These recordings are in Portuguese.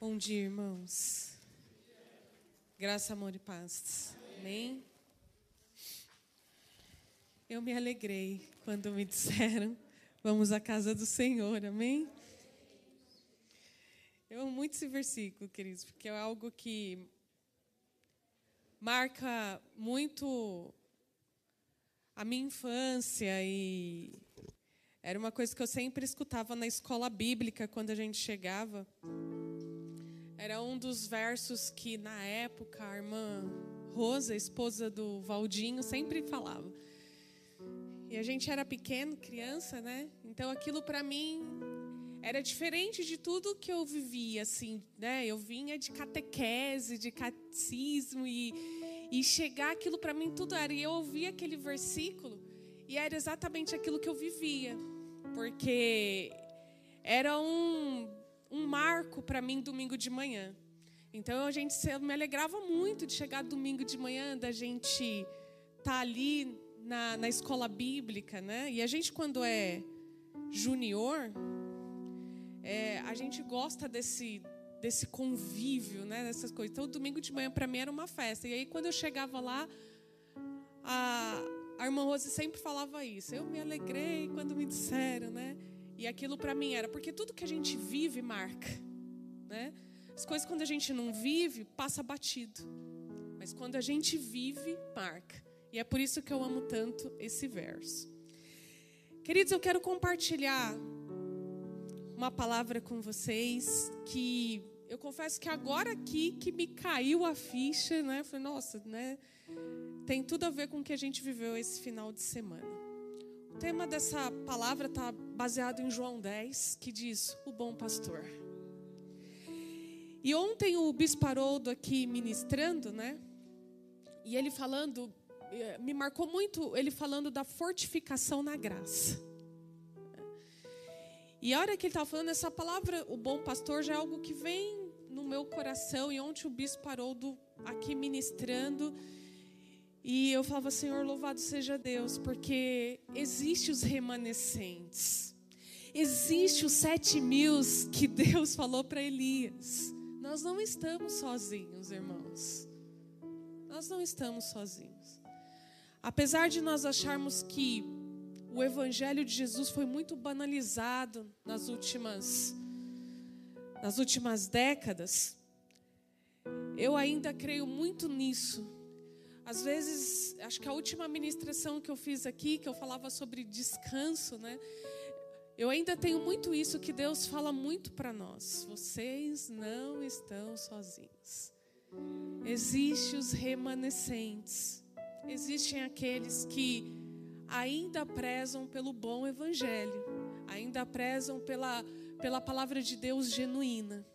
Bom dia, irmãos. Graça, amor e paz. Amém? Eu me alegrei quando me disseram, vamos à casa do Senhor, amém? Eu amo muito esse versículo, queridos, porque é algo que marca muito a minha infância e era uma coisa que eu sempre escutava na escola bíblica quando a gente chegava. Era um dos versos que na época a irmã Rosa, esposa do Valdinho, sempre falava. E a gente era pequeno, criança, né? Então aquilo para mim era diferente de tudo que eu vivia, assim, né? Eu vinha de catequese, de catecismo e, e chegar aquilo para mim tudo era. E eu ouvia aquele versículo e era exatamente aquilo que eu vivia, porque era um, um marco para mim domingo de manhã. Então a gente eu me alegrava muito de chegar domingo de manhã, da gente estar tá ali na, na escola bíblica, né? E a gente quando é junior, é, a gente gosta desse desse convívio, né? Dessas coisas. Então domingo de manhã para mim era uma festa. E aí quando eu chegava lá, a, a irmã Rose sempre falava isso. Eu me alegrei quando me disseram, né? E aquilo para mim era porque tudo que a gente vive marca, né? As coisas quando a gente não vive, passa batido. Mas quando a gente vive, marca. E é por isso que eu amo tanto esse verso. Queridos, eu quero compartilhar uma palavra com vocês que eu confesso que agora aqui que me caiu a ficha, né? Falei, nossa, né? Tem tudo a ver com o que a gente viveu esse final de semana. Tema dessa palavra está baseado em João 10, que diz: O bom pastor. E ontem o Bispo Haroldo aqui ministrando, né? E ele falando, eh, me marcou muito ele falando da fortificação na graça. E a hora que ele estava falando essa palavra, o bom pastor, já é algo que vem no meu coração. E ontem o Bispo Haroldo aqui ministrando. E eu falava, Senhor, louvado seja Deus, porque existe os remanescentes. Existe os sete mil que Deus falou para Elias. Nós não estamos sozinhos, irmãos. Nós não estamos sozinhos. Apesar de nós acharmos que o evangelho de Jesus foi muito banalizado nas últimas nas últimas décadas, eu ainda creio muito nisso. Às vezes, acho que a última ministração que eu fiz aqui, que eu falava sobre descanso, né? Eu ainda tenho muito isso que Deus fala muito para nós. Vocês não estão sozinhos. Existem os remanescentes. Existem aqueles que ainda prezam pelo bom evangelho, ainda prezam pela, pela palavra de Deus genuína.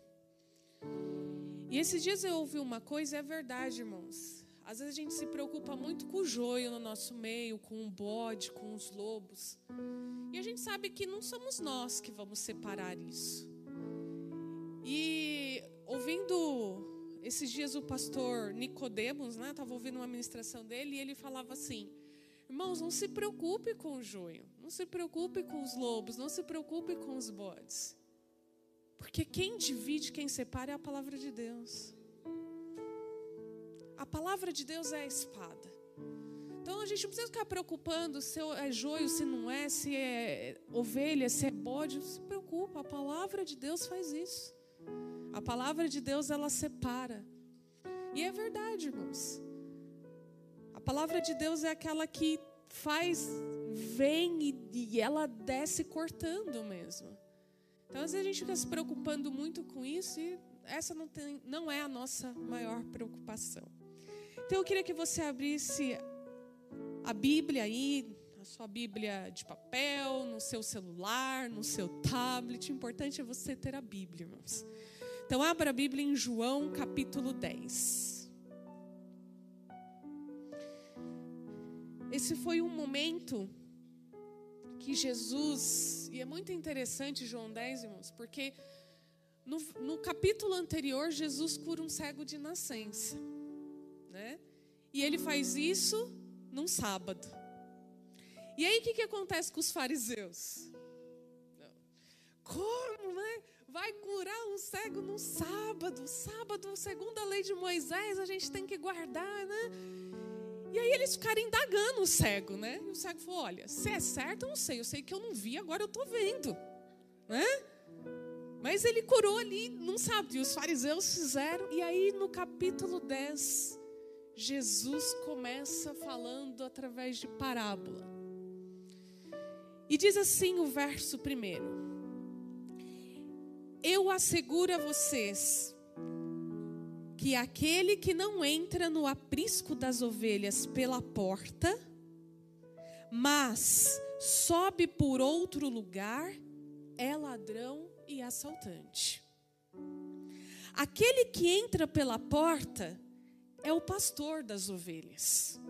E esses dias eu ouvi uma coisa, é verdade, irmãos. Às vezes a gente se preocupa muito com o joio no nosso meio, com o bode, com os lobos. E a gente sabe que não somos nós que vamos separar isso. E ouvindo esses dias o pastor Nicodemos, né, estava ouvindo uma ministração dele e ele falava assim: Irmãos, não se preocupe com o joio, não se preocupe com os lobos, não se preocupe com os bodes. Porque quem divide, quem separa é a palavra de Deus. A palavra de Deus é a espada. Então a gente não precisa ficar preocupando se é joio, se não é, se é ovelha, se é bode. Não se preocupa, a palavra de Deus faz isso. A palavra de Deus ela separa. E é verdade, irmãos. A palavra de Deus é aquela que faz, vem e, ela desce cortando mesmo. Então às vezes a gente fica se preocupando muito com isso e essa não, tem, não é a nossa maior preocupação. Então eu queria que você abrisse a Bíblia aí, a sua Bíblia de papel, no seu celular, no seu tablet. O importante é você ter a Bíblia, irmãos. Então, abra a Bíblia em João capítulo 10. Esse foi um momento que Jesus, e é muito interessante João 10, irmãos, porque no, no capítulo anterior, Jesus cura um cego de nascença, né? E ele faz isso num sábado. E aí o que, que acontece com os fariseus? Como, né? Vai curar um cego no sábado. Sábado, segundo a lei de Moisés, a gente tem que guardar, né? E aí eles ficaram indagando o cego, né? E o cego falou: Olha, se é certo, eu não sei. Eu sei que eu não vi, agora eu estou vendo, né? Mas ele curou ali, não sabe. E os fariseus fizeram. E aí no capítulo 10, Jesus começa falando através de parábola. E diz assim o verso primeiro: Eu asseguro a vocês que aquele que não entra no aprisco das ovelhas pela porta, mas sobe por outro lugar, é ladrão e assaltante. Aquele que entra pela porta é o pastor das ovelhas.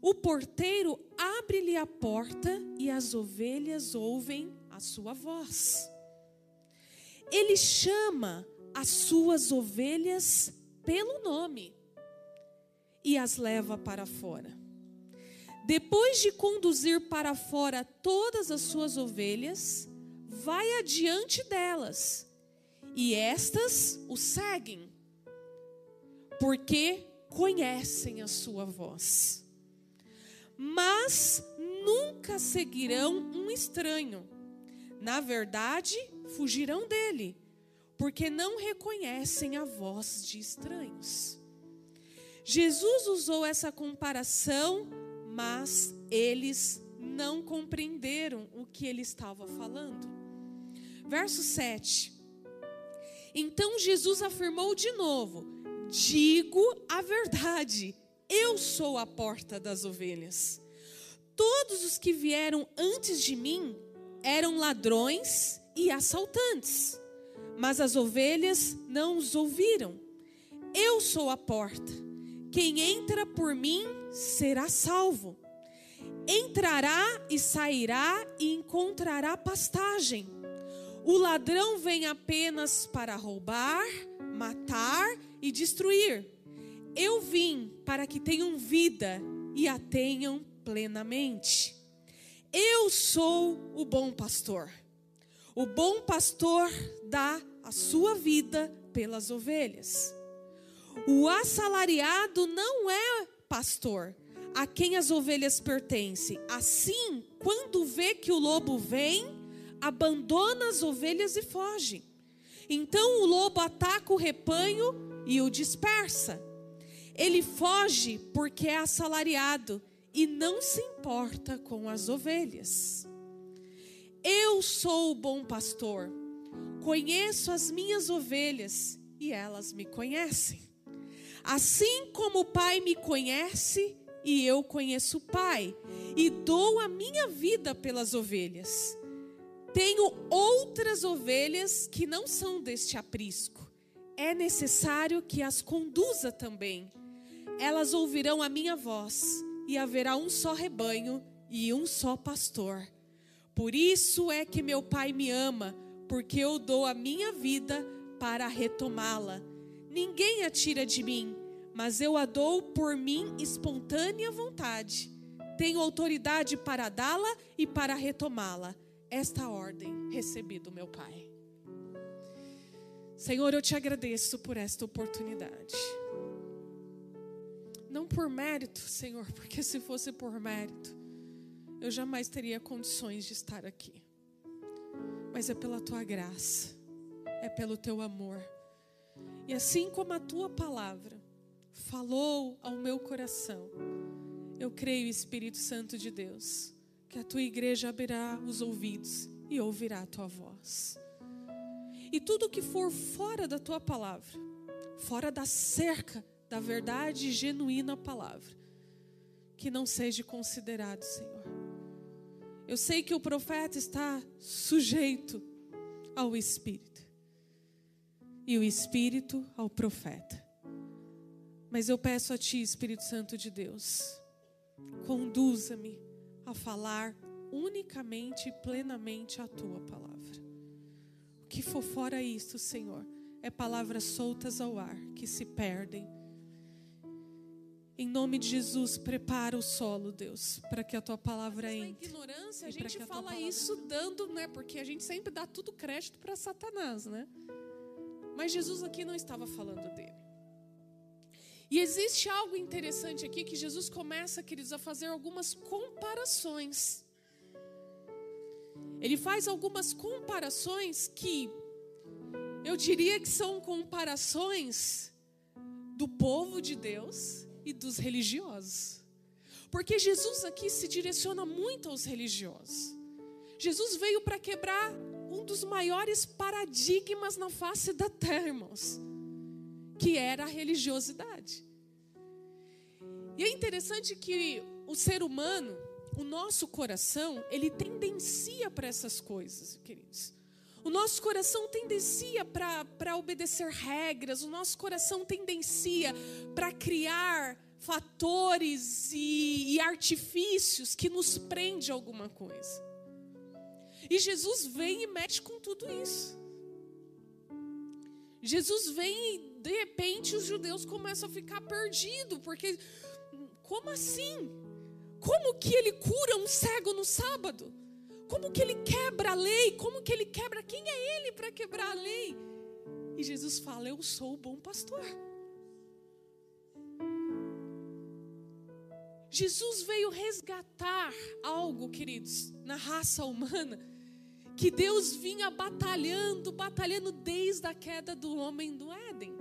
O porteiro abre-lhe a porta e as ovelhas ouvem a sua voz. Ele chama as suas ovelhas pelo nome e as leva para fora. Depois de conduzir para fora todas as suas ovelhas, vai adiante delas e estas o seguem, porque conhecem a sua voz mas nunca seguirão um estranho. Na verdade, fugirão dele, porque não reconhecem a voz de estranhos. Jesus usou essa comparação, mas eles não compreenderam o que ele estava falando. Verso 7. Então Jesus afirmou de novo: Digo a verdade eu sou a porta das ovelhas. Todos os que vieram antes de mim eram ladrões e assaltantes, mas as ovelhas não os ouviram. Eu sou a porta. Quem entra por mim será salvo. Entrará e sairá e encontrará pastagem. O ladrão vem apenas para roubar, matar e destruir. Eu vim para que tenham vida e a tenham plenamente. Eu sou o bom pastor. O bom pastor dá a sua vida pelas ovelhas. O assalariado não é pastor, a quem as ovelhas pertencem. Assim, quando vê que o lobo vem, abandona as ovelhas e foge. Então o lobo ataca o rebanho e o dispersa. Ele foge porque é assalariado e não se importa com as ovelhas. Eu sou o bom pastor, conheço as minhas ovelhas e elas me conhecem. Assim como o Pai me conhece e eu conheço o Pai, e dou a minha vida pelas ovelhas. Tenho outras ovelhas que não são deste aprisco. É necessário que as conduza também elas ouvirão a minha voz, e haverá um só rebanho e um só pastor. Por isso é que meu Pai me ama, porque eu dou a minha vida para retomá-la. Ninguém a tira de mim, mas eu a dou por mim espontânea vontade. Tenho autoridade para dá-la e para retomá-la. Esta ordem recebi do meu Pai. Senhor, eu te agradeço por esta oportunidade. Não por mérito, Senhor, porque se fosse por mérito, eu jamais teria condições de estar aqui. Mas é pela tua graça, é pelo teu amor. E assim como a tua palavra falou ao meu coração, eu creio, Espírito Santo de Deus, que a tua igreja abrirá os ouvidos e ouvirá a tua voz. E tudo que for fora da tua palavra, fora da cerca da verdade genuína palavra, que não seja considerado, Senhor. Eu sei que o profeta está sujeito ao Espírito, e o Espírito ao profeta. Mas eu peço a Ti, Espírito Santo de Deus, conduza-me a falar unicamente e plenamente a Tua palavra. Que for fora isto, Senhor, é palavras soltas ao ar que se perdem em nome de Jesus, prepara o solo, Deus, para que a tua palavra entre. Na ignorância, a gente a fala isso dando, né? Porque a gente sempre dá tudo crédito para Satanás, né? Mas Jesus aqui não estava falando dele. E existe algo interessante aqui que Jesus começa, queridos, a fazer algumas comparações. Ele faz algumas comparações que eu diria que são comparações do povo de Deus e dos religiosos. Porque Jesus aqui se direciona muito aos religiosos. Jesus veio para quebrar um dos maiores paradigmas na face da terra, irmãos, que era a religiosidade. E é interessante que o ser humano, o nosso coração, ele tendencia para essas coisas, queridos. O nosso coração tendencia para obedecer regras, o nosso coração tendencia para criar fatores e, e artifícios que nos prende a alguma coisa. E Jesus vem e mexe com tudo isso. Jesus vem e de repente os judeus começam a ficar perdidos, porque como assim? Como que ele cura um cego no sábado? Como que ele quebra a lei? Como que ele quebra? Quem é ele para quebrar a lei? E Jesus fala: Eu sou o bom pastor. Jesus veio resgatar algo, queridos, na raça humana, que Deus vinha batalhando, batalhando desde a queda do homem do Éden.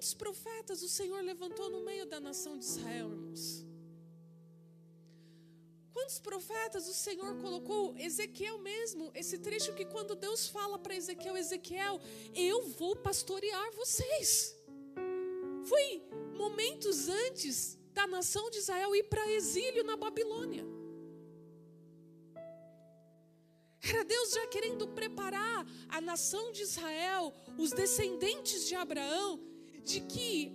Quantos profetas o Senhor levantou no meio da nação de Israel, irmãos? Quantos profetas o Senhor colocou? Ezequiel mesmo, esse trecho que quando Deus fala para Ezequiel, Ezequiel, eu vou pastorear vocês. Foi momentos antes da nação de Israel ir para exílio na Babilônia. Era Deus já querendo preparar a nação de Israel, os descendentes de Abraão, de que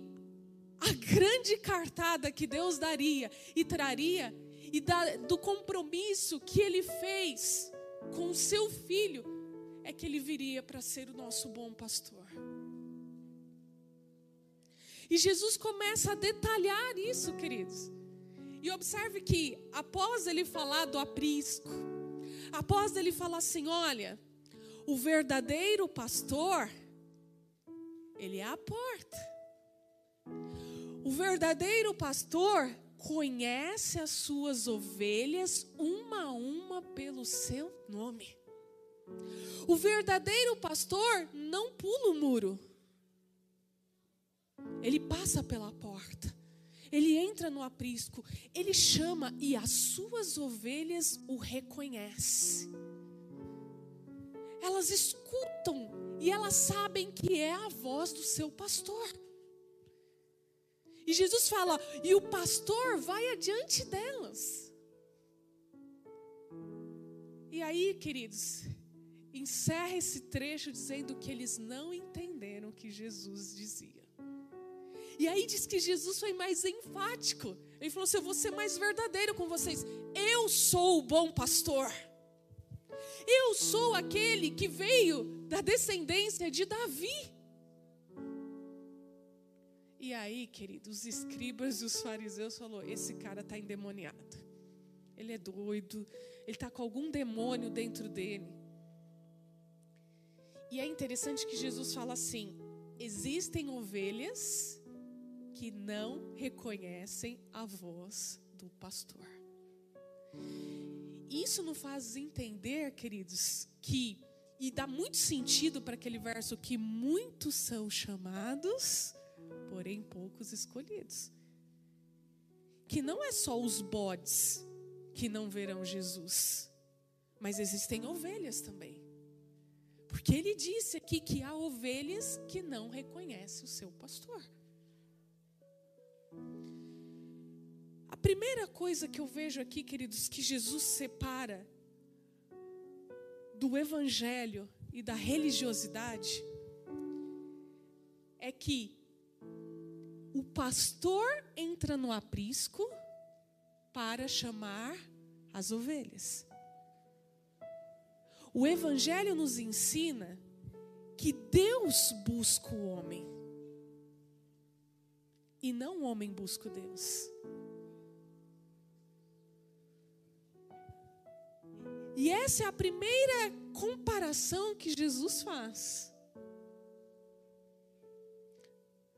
a grande cartada que Deus daria e traria, e da, do compromisso que ele fez com o seu filho, é que ele viria para ser o nosso bom pastor. E Jesus começa a detalhar isso, queridos. E observe que, após ele falar do aprisco, após ele falar assim: olha, o verdadeiro pastor, ele é a porta. O verdadeiro pastor conhece as suas ovelhas uma a uma pelo seu nome. O verdadeiro pastor não pula o muro. Ele passa pela porta. Ele entra no aprisco, ele chama e as suas ovelhas o reconhecem. Elas escutam e elas sabem que é a voz do seu pastor. E Jesus fala: e o pastor vai adiante delas. E aí, queridos, encerra esse trecho dizendo que eles não entenderam o que Jesus dizia. E aí diz que Jesus foi mais enfático. Ele falou assim: Eu vou ser mais verdadeiro com vocês. Eu sou o bom pastor. Eu sou aquele que veio da descendência de Davi. E aí, queridos, os escribas e os fariseus falou: esse cara está endemoniado. Ele é doido, ele está com algum demônio dentro dele. E é interessante que Jesus fala assim: existem ovelhas que não reconhecem a voz do pastor. Isso nos faz entender, queridos, que e dá muito sentido para aquele verso que muitos são chamados, porém poucos escolhidos. Que não é só os bodes que não verão Jesus, mas existem ovelhas também. Porque ele disse aqui que há ovelhas que não reconhecem o seu pastor. A primeira coisa que eu vejo aqui, queridos, que Jesus separa do evangelho e da religiosidade é que o pastor entra no aprisco para chamar as ovelhas. O Evangelho nos ensina que Deus busca o homem e não o homem busca Deus. E essa é a primeira comparação que Jesus faz.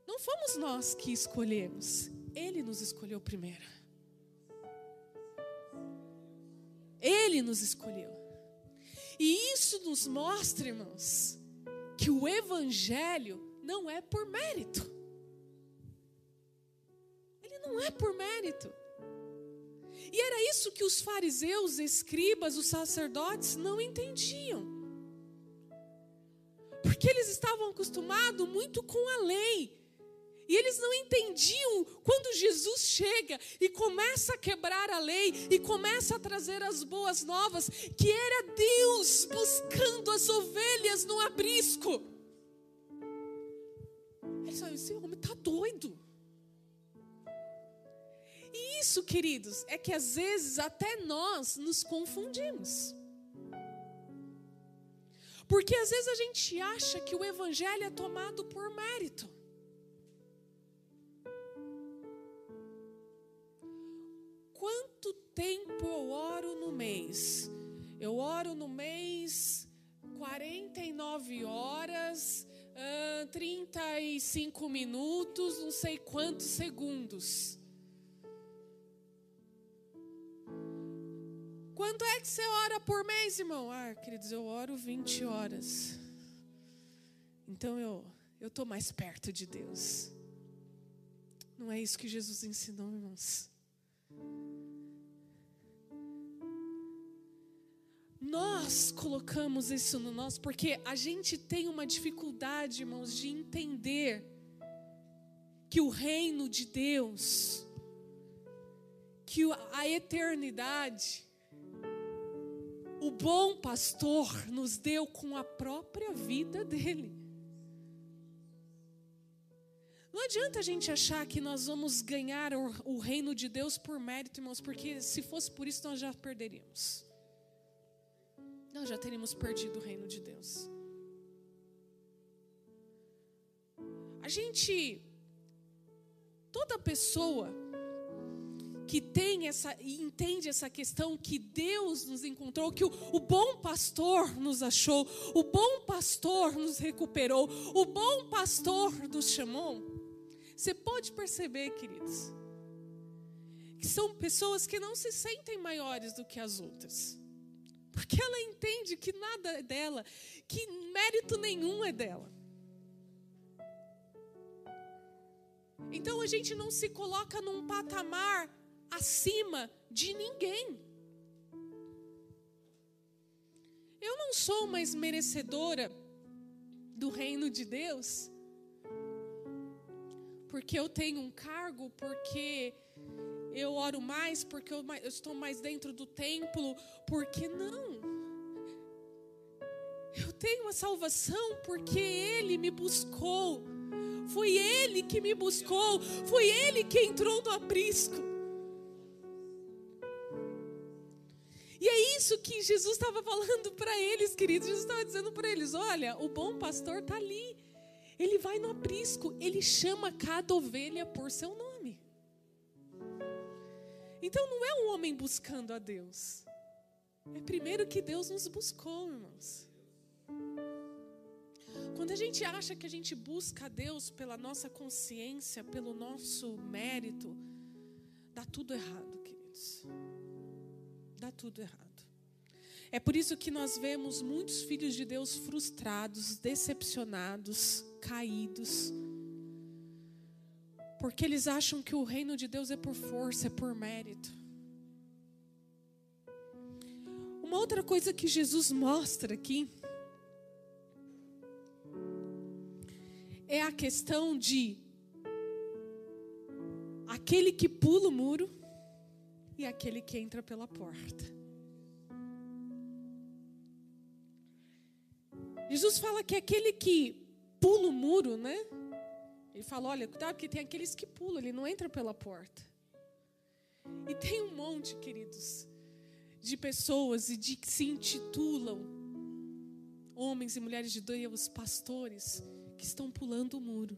Não fomos nós que escolhemos, Ele nos escolheu primeiro. Ele nos escolheu. E isso nos mostra, irmãos, que o Evangelho não é por mérito. Ele não é por mérito. E era isso que os fariseus, escribas, os sacerdotes não entendiam. Porque eles estavam acostumados muito com a lei. E eles não entendiam quando Jesus chega e começa a quebrar a lei e começa a trazer as boas novas, que era Deus buscando as ovelhas no aprisco. Eles falaram: esse homem está doido. Isso, queridos, é que às vezes até nós nos confundimos. Porque às vezes a gente acha que o evangelho é tomado por mérito. Quanto tempo eu oro no mês? Eu oro no mês 49 horas, 35 minutos, não sei quantos segundos. Quanto é que você ora por mês, irmão? Ah, queridos, eu oro 20 horas. Então eu eu tô mais perto de Deus. Não é isso que Jesus ensinou, irmãos. Nós colocamos isso no nosso porque a gente tem uma dificuldade, irmãos, de entender que o reino de Deus, que a eternidade, o bom pastor nos deu com a própria vida dele. Não adianta a gente achar que nós vamos ganhar o, reino de Deus por mérito, irmãos, porque se fosse por isso nós já perderíamos. Nós já teríamos perdido o reino de Deus. A gente, toda pessoa que tem essa e entende essa questão que Deus nos encontrou, que o, o, bom pastor nos achou, o bom pastor nos recuperou, o bom pastor nos chamou. Você pode perceber, queridos, que são pessoas que não se sentem maiores do que as outras. Porque ela entende que nada é dela, que mérito nenhum é dela. Então a gente não se coloca num patamar acima de ninguém. Eu não sou mais merecedora do reino de Deus, porque eu tenho um cargo, porque eu oro mais, porque eu, estou mais dentro do templo, porque não. Eu tenho a salvação porque Ele me buscou. Foi Ele que me buscou. Foi Ele que entrou no aprisco. Isso que Jesus estava falando para eles, queridos. Jesus estava dizendo para eles: olha, o bom pastor está ali. Ele vai no aprisco, ele chama cada ovelha por seu nome. Então não é um homem buscando a Deus. É primeiro que Deus nos buscou, irmãos. Quando a gente acha que a gente busca a Deus pela nossa consciência, pelo nosso mérito, dá tudo errado, queridos dá tudo errado. É por isso que nós vemos muitos filhos de Deus frustrados, decepcionados, caídos. Porque eles acham que o reino de Deus é por força, é por mérito. Uma outra coisa que Jesus mostra aqui é a questão de aquele que pula o muro e aquele que entra pela porta. Jesus fala que aquele que pula o muro, né? Ele fala: olha, cuidado, porque tem aqueles que pulam, ele não entra pela porta. E tem um monte, queridos, de pessoas e de que se intitulam homens e mulheres de Deus, pastores, que estão pulando o muro.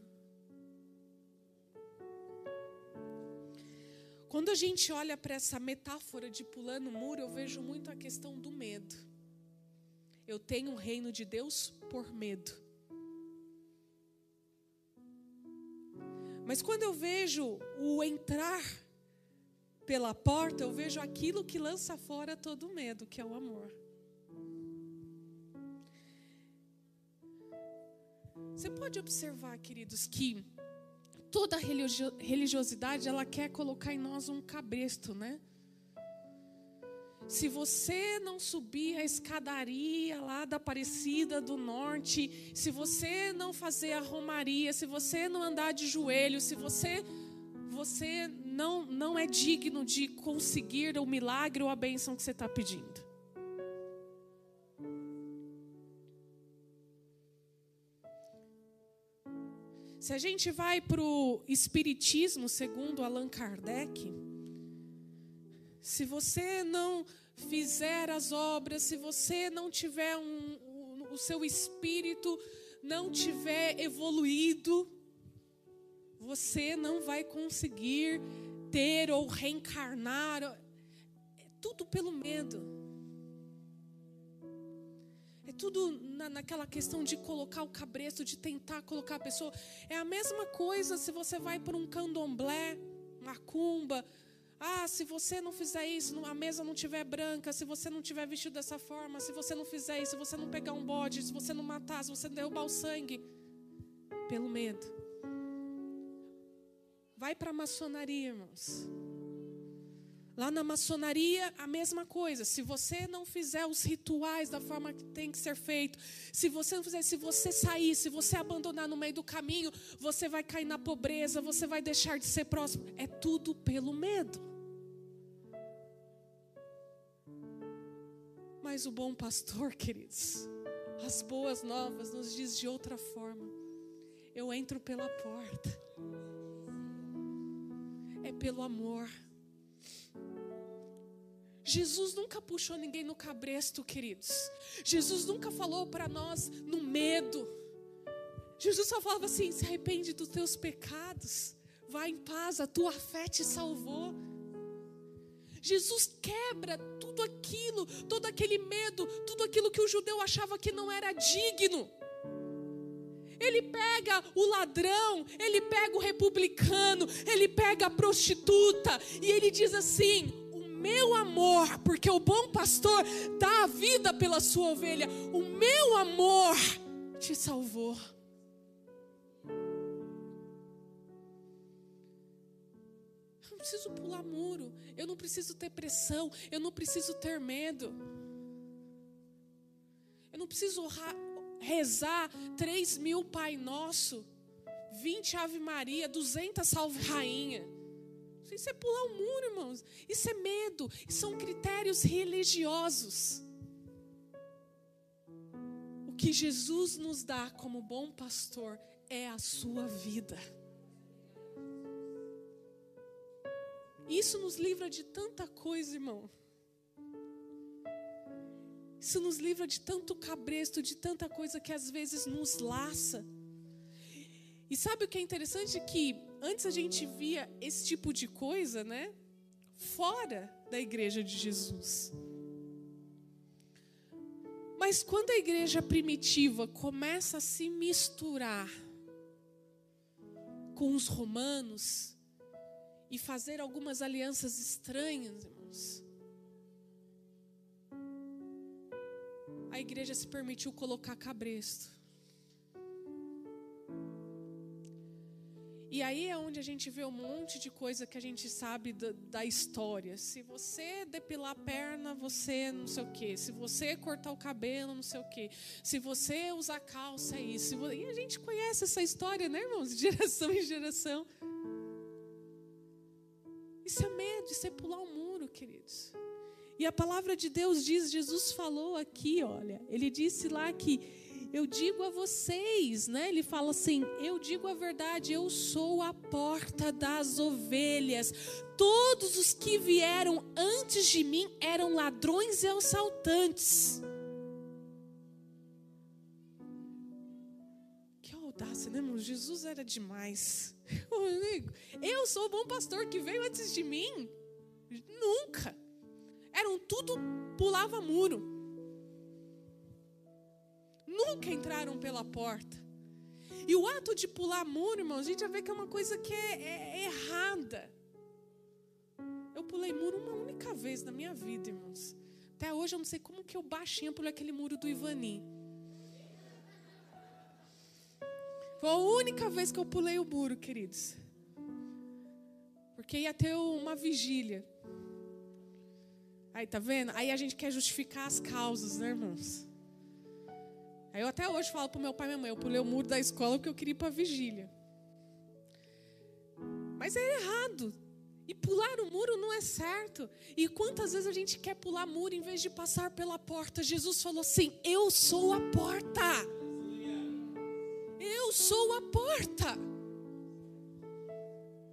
Quando a gente olha para essa metáfora de pular no muro, eu vejo muito a questão do medo. Eu tenho um reino de Deus por medo. Mas quando eu vejo o entrar pela porta, eu vejo aquilo que lança fora todo o medo, que é o amor. Você pode observar, queridos, que toda religiosidade ela quer colocar em nós um cabresto, né? Se você não subir a escadaria lá da Aparecida do Norte, se você não fazer a romaria, se você não andar de joelho, se você você não não é digno de conseguir o milagre ou a bênção que você está pedindo. Se a gente vai para o Espiritismo, segundo Allan Kardec, se você não fizer as obras, se você não tiver um, um, o seu espírito não tiver evoluído, você não vai conseguir ter ou reencarnar. É tudo pelo medo. É tudo na, naquela questão de colocar o cabresto, de tentar colocar a pessoa. É a mesma coisa se você vai para um candomblé, macumba. Ah, se você não fizer isso, a mesa não tiver branca, se você não tiver vestido dessa forma, se você não fizer isso, se você não pegar um bode, se você não matar, se você não derrubar o sangue, pelo medo. Vai para a maçonaria, irmãos. Lá na maçonaria, a mesma coisa. Se você não fizer os rituais da forma que tem que ser feito, se você não fizer, se você sair, se você abandonar no meio do caminho, você vai cair na pobreza, você vai deixar de ser próximo. É tudo pelo medo. Mas o bom pastor, queridos, as boas novas nos diz de outra forma. Eu entro pela porta. É pelo amor. Jesus nunca puxou ninguém no cabresto, queridos. Jesus nunca falou para nós no medo. Jesus só falava assim: se arrepende dos teus pecados, vá em paz, a tua fé te salvou. Jesus quebra tudo aquilo, todo aquele medo, tudo aquilo que o judeu achava que não era digno. Ele pega o ladrão, ele pega o republicano, ele pega a prostituta e ele diz assim: meu amor, porque o bom pastor dá a vida pela sua ovelha, o meu amor te salvou. Preciso pular muro, eu não preciso ter pressão, eu não preciso ter medo. Eu não preciso rezar três mil Pai Nosso, vinte Ave Maria, duzentas Salve Rainha. Isso é pular o um muro, irmãos. Isso é medo. Isso são critérios religiosos. O que Jesus nos dá como bom pastor é a sua vida. Isso nos livra de tanta coisa, irmão. Isso nos livra de tanto cabresto, de tanta coisa que às vezes nos laça. E sabe o que é interessante? Que antes a gente via esse tipo de coisa, né? Fora da igreja de Jesus. Mas quando a igreja primitiva começa a se misturar com os romanos e fazer algumas alianças estranhas, irmãos, a igreja se permitiu colocar cabresto. E aí é onde a gente vê um monte de coisa que a gente sabe da, da história. Se você depilar a perna, você não sei o quê. Se você cortar o cabelo, não sei o quê. Se você usar calça, é isso. E a gente conhece essa história, né, irmãos? De geração em geração. Isso é medo, isso é pular um muro, queridos. E a palavra de Deus diz, Jesus falou aqui, olha, ele disse lá que eu digo a vocês, né? Ele fala assim: eu digo a verdade, eu sou a porta das ovelhas. Todos os que vieram antes de mim eram ladrões e assaltantes. Que audácia, né, irmão? Jesus era demais. Eu sou o bom pastor que veio antes de mim. Nunca. Eram tudo pulava muro. Nunca entraram pela porta. E o ato de pular muro, irmão, a gente já vê que é uma coisa que é, é, é errada. Eu pulei muro uma única vez na minha vida, irmãos. Até hoje eu não sei como que eu baixinha pulei aquele muro do Ivani. Foi a única vez que eu pulei o muro, queridos. Porque ia ter uma vigília. Aí, tá vendo? Aí a gente quer justificar as causas, né, irmãos? Aí eu até hoje falo pro meu pai e minha mãe, eu pulei o muro da escola porque eu queria ir pra vigília. Mas é errado. E pular o muro não é certo. E quantas vezes a gente quer pular muro em vez de passar pela porta? Jesus falou assim: Eu sou a porta. Eu sou a porta.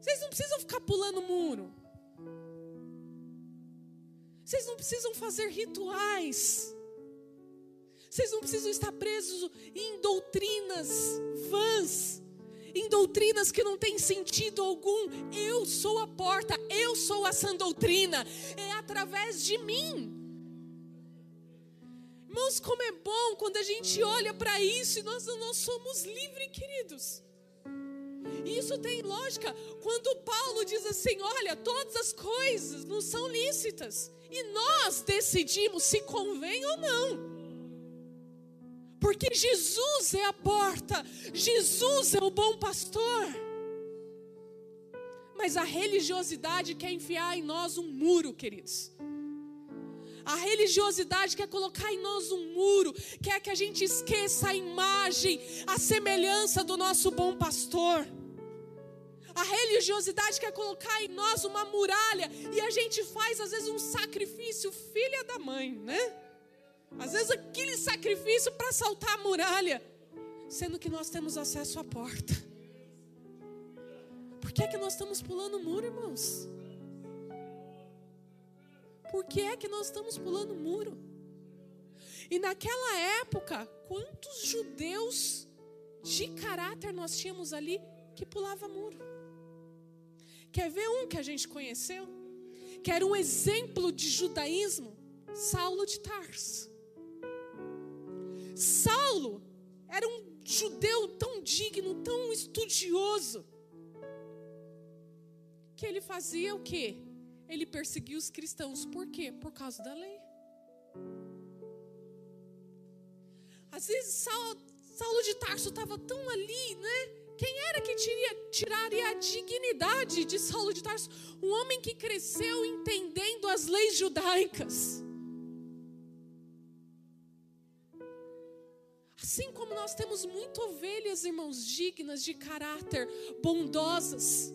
Vocês não precisam ficar pulando muro. Vocês não precisam fazer rituais. Vocês não precisam estar presos em doutrinas vãs em doutrinas que não têm sentido algum. Eu sou a porta, eu sou a sã doutrina, é através de mim. Irmãos, como é bom quando a gente olha para isso e nós não somos livres, queridos. Isso tem lógica quando Paulo diz assim: olha, todas as coisas não são lícitas, e nós decidimos se convém ou não. Porque Jesus é a porta, Jesus é o bom pastor. Mas a religiosidade quer enfiar em nós um muro, queridos. A religiosidade quer colocar em nós um muro, quer que a gente esqueça a imagem, a semelhança do nosso bom pastor. A religiosidade quer colocar em nós uma muralha e a gente faz às vezes um sacrifício filha da mãe, né? Às vezes aquele sacrifício para saltar a muralha, sendo que nós temos acesso à porta. Por que é que nós estamos pulando o muro, irmãos? Por que é que nós estamos pulando muro? E naquela época, quantos judeus de caráter nós tínhamos ali que pulava muro? Quer ver um que a gente conheceu? Que era um exemplo de judaísmo? Saulo de Tarso. Saulo era um judeu tão digno, tão estudioso, que ele fazia o quê? Ele perseguia os cristãos. Por quê? Por causa da lei. Às vezes Saulo, Saulo de Tarso estava tão ali, né? Quem era que tiria, tiraria a dignidade de Saulo de Tarso? Um homem que cresceu entendendo as leis judaicas. Assim como nós temos muitas ovelhas, irmãos, dignas de caráter, bondosas.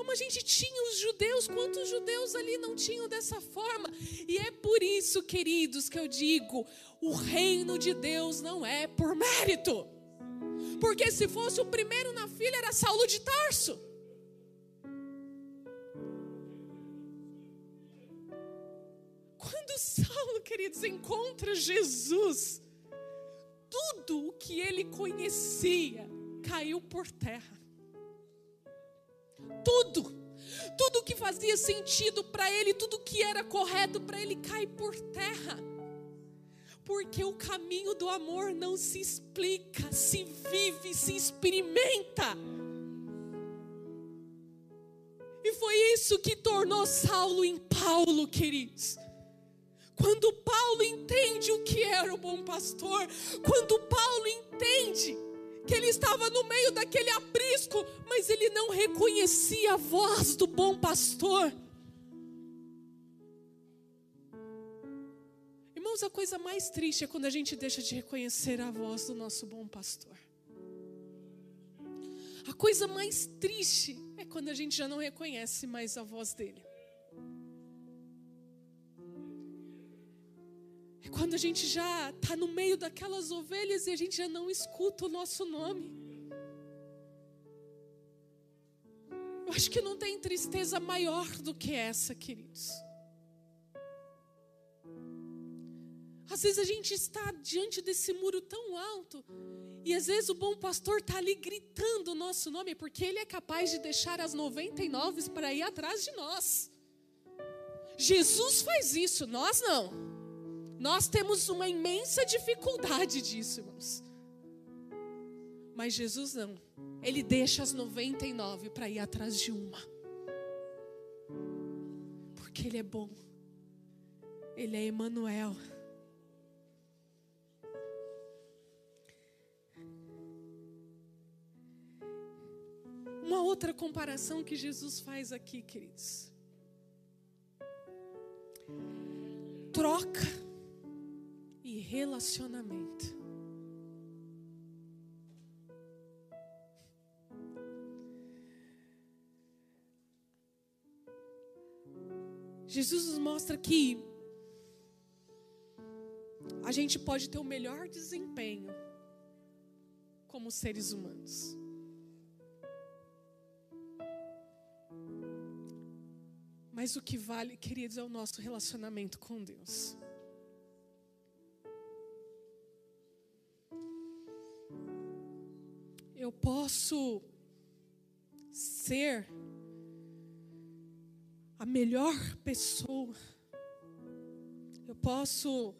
Como a gente tinha os judeus, quantos judeus ali não tinham dessa forma? E é por isso, queridos, que eu digo: o reino de Deus não é por mérito. Porque se fosse o primeiro na fila, era Saulo de Tarso. Quando Saulo, queridos, encontra Jesus, tudo o que ele conhecia caiu por terra. Tudo, tudo que fazia sentido para ele, tudo que era correto para ele cai por terra. Porque o caminho do amor não se explica, se vive, se experimenta. E foi isso que tornou Saulo em Paulo, queridos. Quando Paulo entende o que era o bom pastor, quando Paulo entende que ele estava no meio daquele aprisco, mas ele não reconhecia a voz do bom pastor. Irmãos, a coisa mais triste é quando a gente deixa de reconhecer a voz do nosso bom pastor. A coisa mais triste é quando a gente já não reconhece mais a voz dele. Quando a gente já está no meio daquelas ovelhas e a gente já não escuta o nosso nome. Eu acho que não tem tristeza maior do que essa, queridos. Às vezes a gente está diante desse muro tão alto e às vezes o bom pastor está ali gritando o nosso nome porque ele é capaz de deixar as 99 para ir atrás de nós. Jesus faz isso, nós não. Nós temos uma imensa dificuldade disso, irmãos. Mas Jesus não. Ele deixa as 99 para ir atrás de uma. Porque Ele é bom. Ele é Emmanuel. Uma outra comparação que Jesus faz aqui, queridos. Troca e relacionamento. Jesus nos mostra que a gente pode ter o melhor desempenho como seres humanos. Mas o que vale, queridos, é o nosso relacionamento com Deus. Eu posso ser a melhor pessoa. Eu posso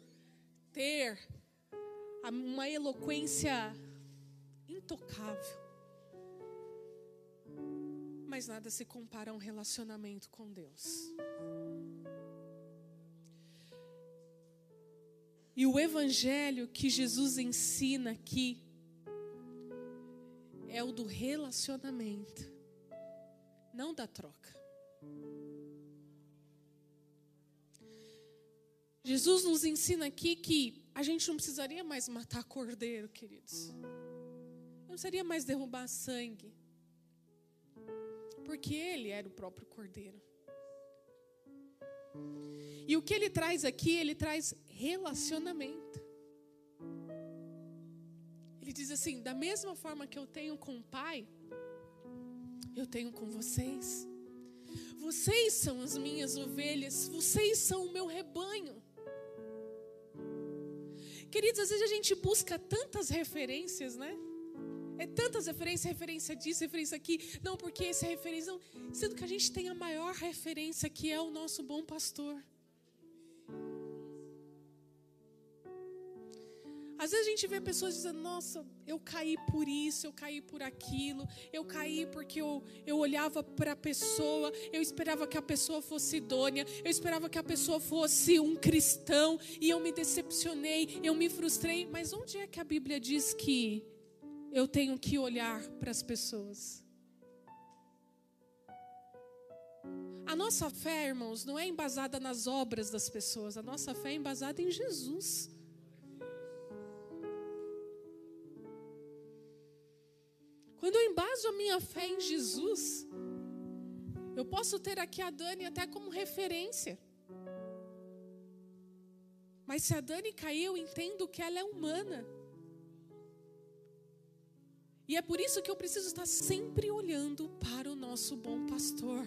ter uma eloquência intocável mas nada se compara a um relacionamento com Deus. E o evangelho que Jesus ensina aqui é o do relacionamento, não da troca. Jesus nos ensina aqui que a gente não precisaria mais matar cordeiro, queridos. Não precisaria mais derrubar sangue porque ele era o próprio cordeiro. E o que ele traz aqui, ele traz relacionamento. Ele diz assim: da mesma forma que eu tenho com o Pai, eu tenho com vocês. Vocês são as minhas ovelhas, vocês são o meu rebanho. Queridos, às vezes a gente busca tantas referências, né? É tantas referências, referência disso, referência aqui. Não, porque essa referência. Não, sendo que a gente tem a maior referência, que é o nosso bom pastor. Às vezes a gente vê pessoas dizendo: Nossa, eu caí por isso, eu caí por aquilo, eu caí porque eu, eu olhava para a pessoa, eu esperava que a pessoa fosse idônea, eu esperava que a pessoa fosse um cristão, e eu me decepcionei, eu me frustrei. Mas onde é que a Bíblia diz que eu tenho que olhar para as pessoas. A nossa fé, irmãos, não é embasada nas obras das pessoas, a nossa fé é embasada em Jesus. Quando eu embaso a minha fé em Jesus, eu posso ter aqui a Dani até como referência. Mas se a Dani cair, eu entendo que ela é humana. E é por isso que eu preciso estar sempre olhando para o nosso bom pastor,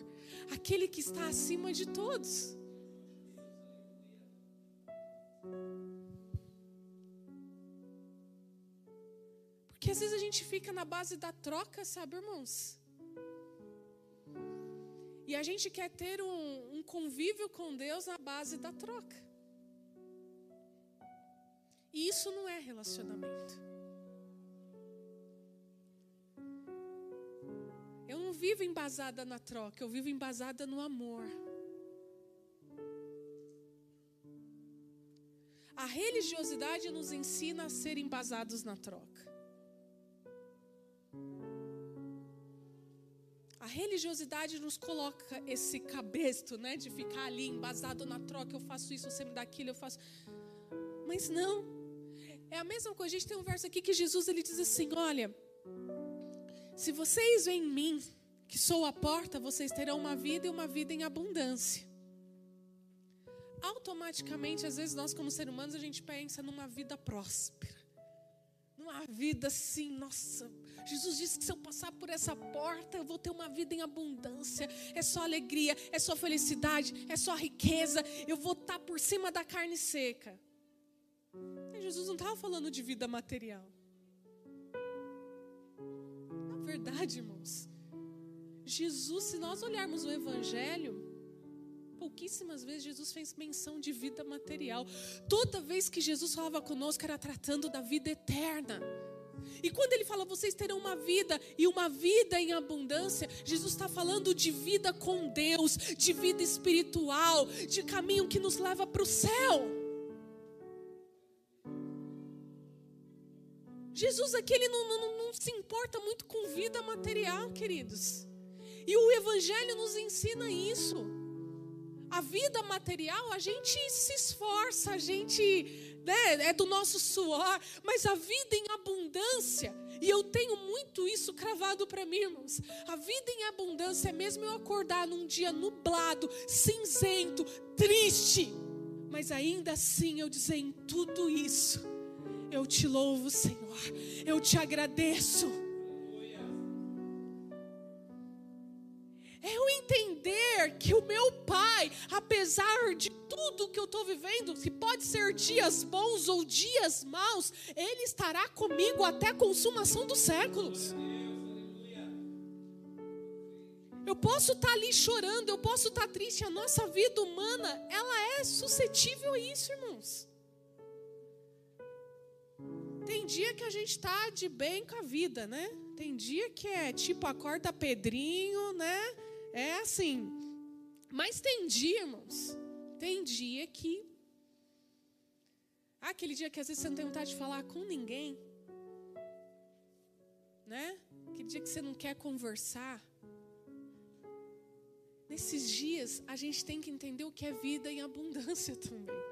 aquele que está acima de todos. Porque às vezes a gente fica na base da troca, sabe, irmãos? E a gente quer ter um, um convívio com Deus na base da troca. E isso não é relacionamento. Eu não vivo embasada na troca, eu vivo embasada no amor. A religiosidade nos ensina a ser embasados na troca. Religiosidade nos coloca esse cabesto, né, de ficar ali embasado na troca. Eu faço isso, você me dá aquilo, eu faço. Mas não. É a mesma coisa. A gente tem um verso aqui que Jesus ele diz assim: Olha, se vocês veem em mim, que sou a porta, vocês terão uma vida e uma vida em abundância. Automaticamente, às vezes, nós, como seres humanos, a gente pensa numa vida próspera. Numa vida assim, nossa, Jesus disse que se eu passar por essa porta, eu vou ter uma vida em abundância. É só alegria, é só felicidade, é só riqueza. Eu vou estar por cima da carne seca. Jesus não estava falando de vida material. Na verdade, irmãos, Jesus, se nós olharmos o Evangelho, pouquíssimas vezes Jesus fez menção de vida material. Toda vez que Jesus falava conosco, era tratando da vida eterna. E quando ele fala, vocês terão uma vida e uma vida em abundância, Jesus está falando de vida com Deus, de vida espiritual, de caminho que nos leva para o céu. Jesus aqui ele não, não, não se importa muito com vida material, queridos. E o Evangelho nos ensina isso. A vida material, a gente se esforça, a gente né, é do nosso suor, mas a vida em abundância, e eu tenho muito isso cravado para mim, irmãos. A vida em abundância é mesmo eu acordar num dia nublado, cinzento, triste, mas ainda assim eu dizer em tudo isso, eu te louvo, Senhor, eu te agradeço. eu entender que o meu Pai, apesar de tudo que eu estou vivendo, que pode ser dias bons ou dias maus, Ele estará comigo até a consumação dos séculos. Eu posso estar tá ali chorando, eu posso estar tá triste. A nossa vida humana, ela é suscetível a isso, irmãos. Tem dia que a gente está de bem com a vida, né? Tem dia que é tipo acorda Pedrinho, né? É assim. Mas tem dia, irmãos, tem dia que. Aquele dia que às vezes você não tem vontade de falar com ninguém. Né? Aquele dia que você não quer conversar. Nesses dias, a gente tem que entender o que é vida em abundância também.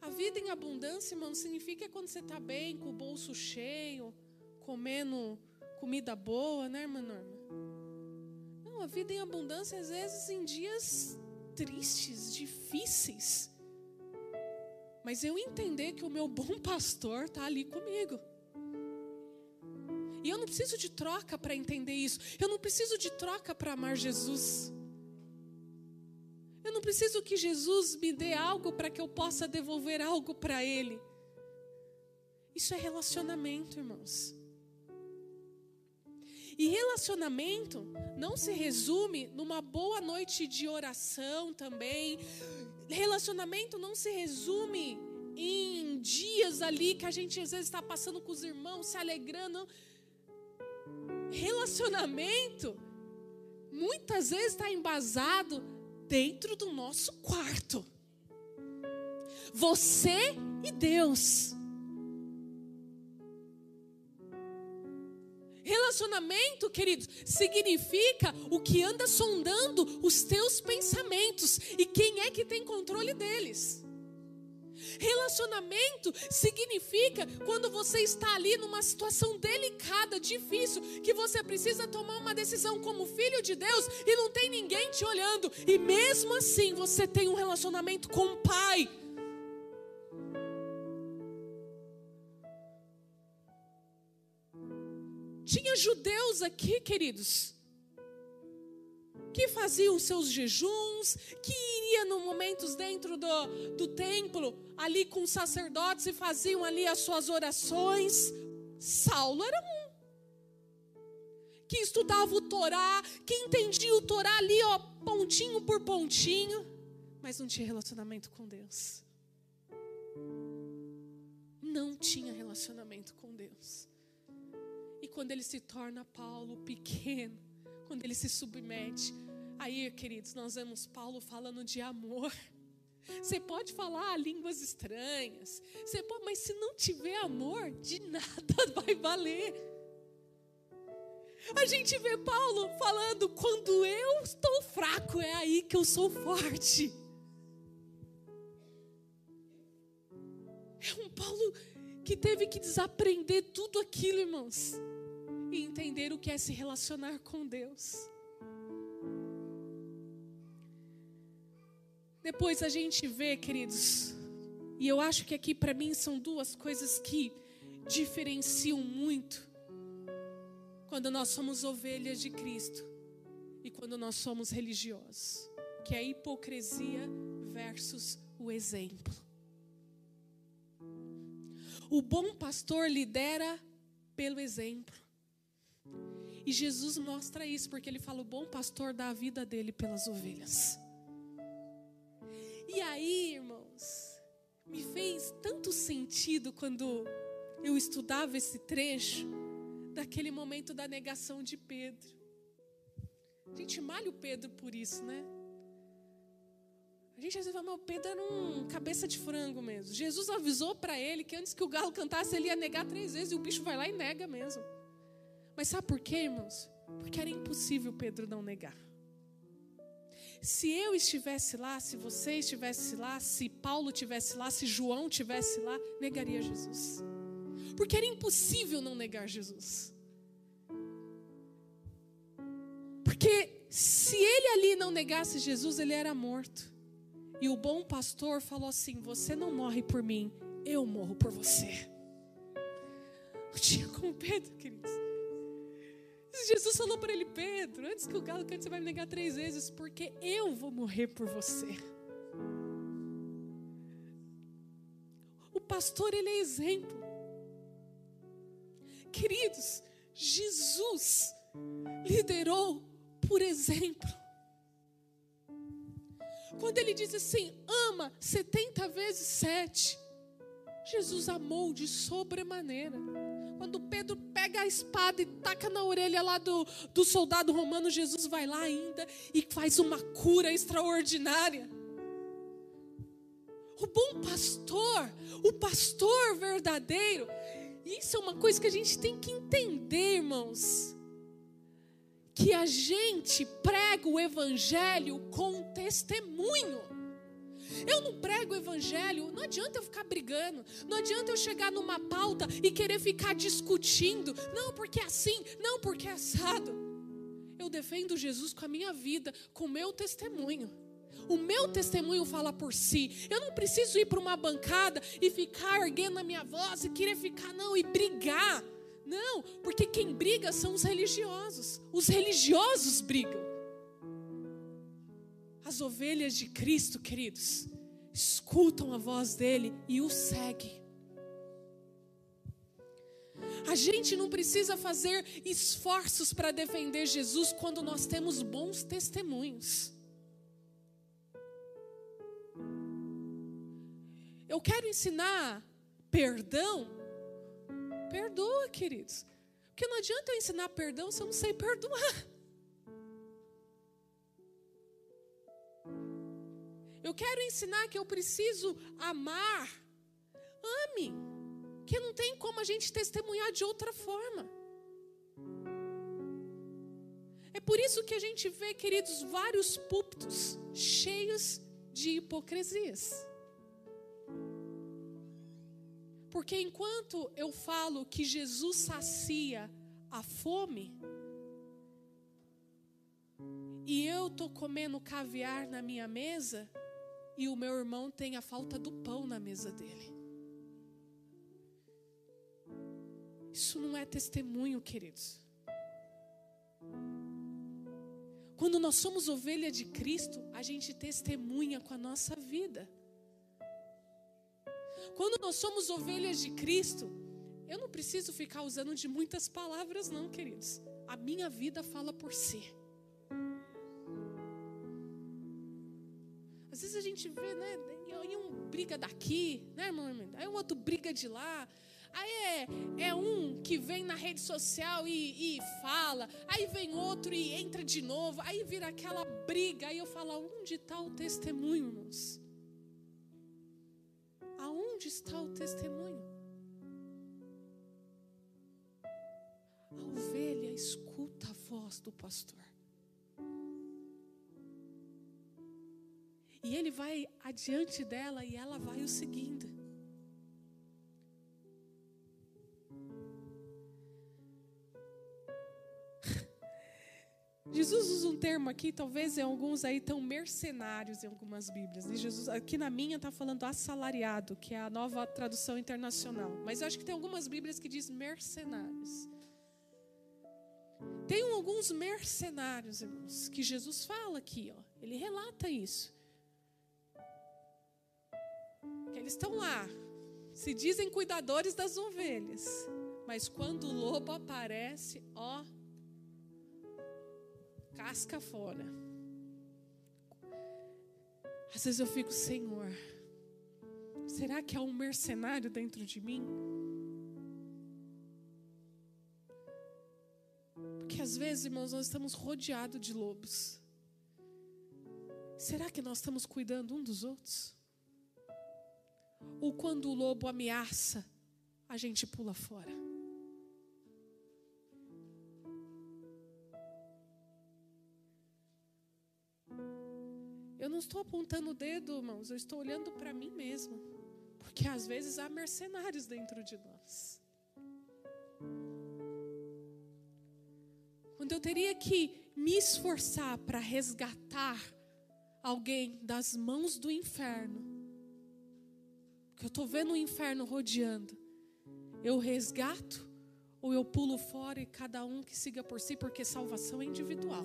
A vida em abundância, irmão, significa quando você está bem, com o bolso cheio, comendo comida boa, né, irmã Norma? Não, a vida em abundância, às vezes, em dias tristes, difíceis. Mas eu entender que o meu bom pastor está ali comigo. E eu não preciso de troca para entender isso. Eu não preciso de troca para amar Jesus. Eu não preciso que Jesus me dê algo para que eu possa devolver algo para Ele. Isso é relacionamento, irmãos. E relacionamento não se resume numa boa noite de oração também. Relacionamento não se resume em dias ali que a gente às vezes está passando com os irmãos, se alegrando. Relacionamento muitas vezes está embasado dentro do nosso quarto. Você e Deus. Relacionamento, queridos, significa o que anda sondando os teus pensamentos e quem é que tem controle deles. Relacionamento significa quando você está ali numa situação delicada, difícil, que você precisa tomar uma decisão como filho de Deus e não tem ninguém te olhando, e mesmo assim você tem um relacionamento com o Pai. Tinha judeus aqui, queridos, que faziam seus jejuns, que iria no momentos dentro do, do templo, ali com os sacerdotes e faziam ali as suas orações. Saulo era um. Que estudava o Torá, que entendia o Torá ali, ó, pontinho por pontinho, mas não tinha relacionamento com Deus. Não tinha relacionamento com Deus quando ele se torna Paulo pequeno, quando ele se submete, aí, queridos, nós vemos Paulo falando de amor. Você pode falar línguas estranhas, você pode, mas se não tiver amor, de nada vai valer. A gente vê Paulo falando: quando eu estou fraco, é aí que eu sou forte. É um Paulo que teve que desaprender tudo aquilo, irmãos e entender o que é se relacionar com Deus. Depois a gente vê, queridos, e eu acho que aqui para mim são duas coisas que diferenciam muito quando nós somos ovelhas de Cristo e quando nós somos religiosos, que é a hipocrisia versus o exemplo. O bom pastor lidera pelo exemplo. E Jesus mostra isso, porque ele fala: o bom pastor dá a vida dele pelas ovelhas. E aí, irmãos, me fez tanto sentido quando eu estudava esse trecho, daquele momento da negação de Pedro. A gente malha o Pedro por isso, né? A gente às vezes fala, mas o Pedro era um cabeça de frango mesmo. Jesus avisou para ele que antes que o galo cantasse, ele ia negar três vezes e o bicho vai lá e nega mesmo. Mas sabe por quê, irmãos? Porque era impossível Pedro não negar. Se eu estivesse lá, se você estivesse lá, se Paulo estivesse lá, se João estivesse lá, negaria Jesus. Porque era impossível não negar Jesus. Porque se ele ali não negasse Jesus, ele era morto. E o bom pastor falou assim: Você não morre por mim, eu morro por você. Não tinha como Pedro, queridos. Jesus falou para ele: Pedro, antes que o galo cante, você vai me negar três vezes, porque eu vou morrer por você. O pastor, ele é exemplo. Queridos, Jesus liderou por exemplo. Quando ele diz assim, ama 70 vezes 7, Jesus amou de sobremaneira. Quando Pedro pega a espada e taca na orelha lá do, do soldado romano, Jesus vai lá ainda e faz uma cura extraordinária. O bom pastor, o pastor verdadeiro, isso é uma coisa que a gente tem que entender, irmãos. Que a gente prega o evangelho com testemunho. Eu não prego o evangelho, não adianta eu ficar brigando, não adianta eu chegar numa pauta e querer ficar discutindo, não porque é assim, não porque é assado. Eu defendo Jesus com a minha vida, com o meu testemunho. O meu testemunho fala por si. Eu não preciso ir para uma bancada e ficar erguendo a minha voz e querer ficar, não, e brigar. Não, porque quem briga são os religiosos. Os religiosos brigam. As ovelhas de Cristo, queridos, escutam a voz dele e o seguem. A gente não precisa fazer esforços para defender Jesus quando nós temos bons testemunhos. Eu quero ensinar perdão. Perdoa, queridos. Porque não adianta eu ensinar perdão se eu não sei perdoar. Eu quero ensinar que eu preciso amar. Ame. Que não tem como a gente testemunhar de outra forma. É por isso que a gente vê, queridos, vários púlpitos cheios de hipocrisias. Porque enquanto eu falo que Jesus sacia a fome, e eu tô comendo caviar na minha mesa, e o meu irmão tem a falta do pão na mesa dele. Isso não é testemunho, queridos. Quando nós somos ovelha de Cristo, a gente testemunha com a nossa vida. Quando nós somos ovelhas de Cristo, eu não preciso ficar usando de muitas palavras, não, queridos. A minha vida fala por si. Às vezes a gente vê, né? E um briga daqui, né, irmão? Aí o outro briga de lá. Aí é, é um que vem na rede social e, e fala. Aí vem outro e entra de novo. Aí vira aquela briga. Aí eu falo, onde está o testemunho, irmãos? Aonde está o testemunho? A ovelha escuta a voz do pastor. E ele vai adiante dela e ela vai o seguindo. Jesus usa um termo aqui, talvez em alguns aí estão mercenários em algumas Bíblias. E Jesus, aqui na minha está falando assalariado, que é a nova tradução internacional. Mas eu acho que tem algumas Bíblias que diz mercenários. Tem alguns mercenários, irmãos, que Jesus fala aqui, ó. Ele relata isso. Eles estão lá, se dizem cuidadores das ovelhas, mas quando o lobo aparece, ó, casca fora. Às vezes eu fico, Senhor, será que há um mercenário dentro de mim? Porque às vezes, irmãos, nós estamos rodeados de lobos. Será que nós estamos cuidando um dos outros? Ou quando o lobo ameaça, a gente pula fora? Eu não estou apontando o dedo, irmãos, eu estou olhando para mim mesmo. Porque às vezes há mercenários dentro de nós. Quando eu teria que me esforçar para resgatar alguém das mãos do inferno, porque eu estou vendo o inferno rodeando, eu resgato ou eu pulo fora e cada um que siga por si, porque salvação é individual.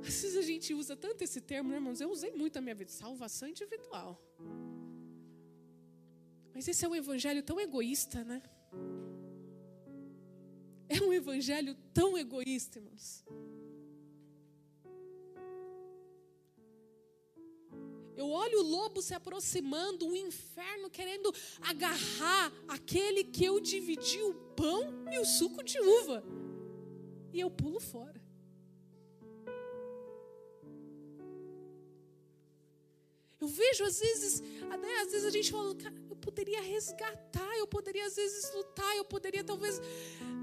Às vezes a gente usa tanto esse termo, né, irmãos? Eu usei muito na minha vida, salvação individual. Mas esse é um evangelho tão egoísta, né? É um evangelho tão egoísta, irmãos. Eu olho o lobo se aproximando, o inferno querendo agarrar aquele que eu dividi o pão e o suco de uva. E eu pulo fora. Eu vejo às vezes, né, às vezes a gente fala, eu poderia resgatar, eu poderia às vezes lutar, eu poderia talvez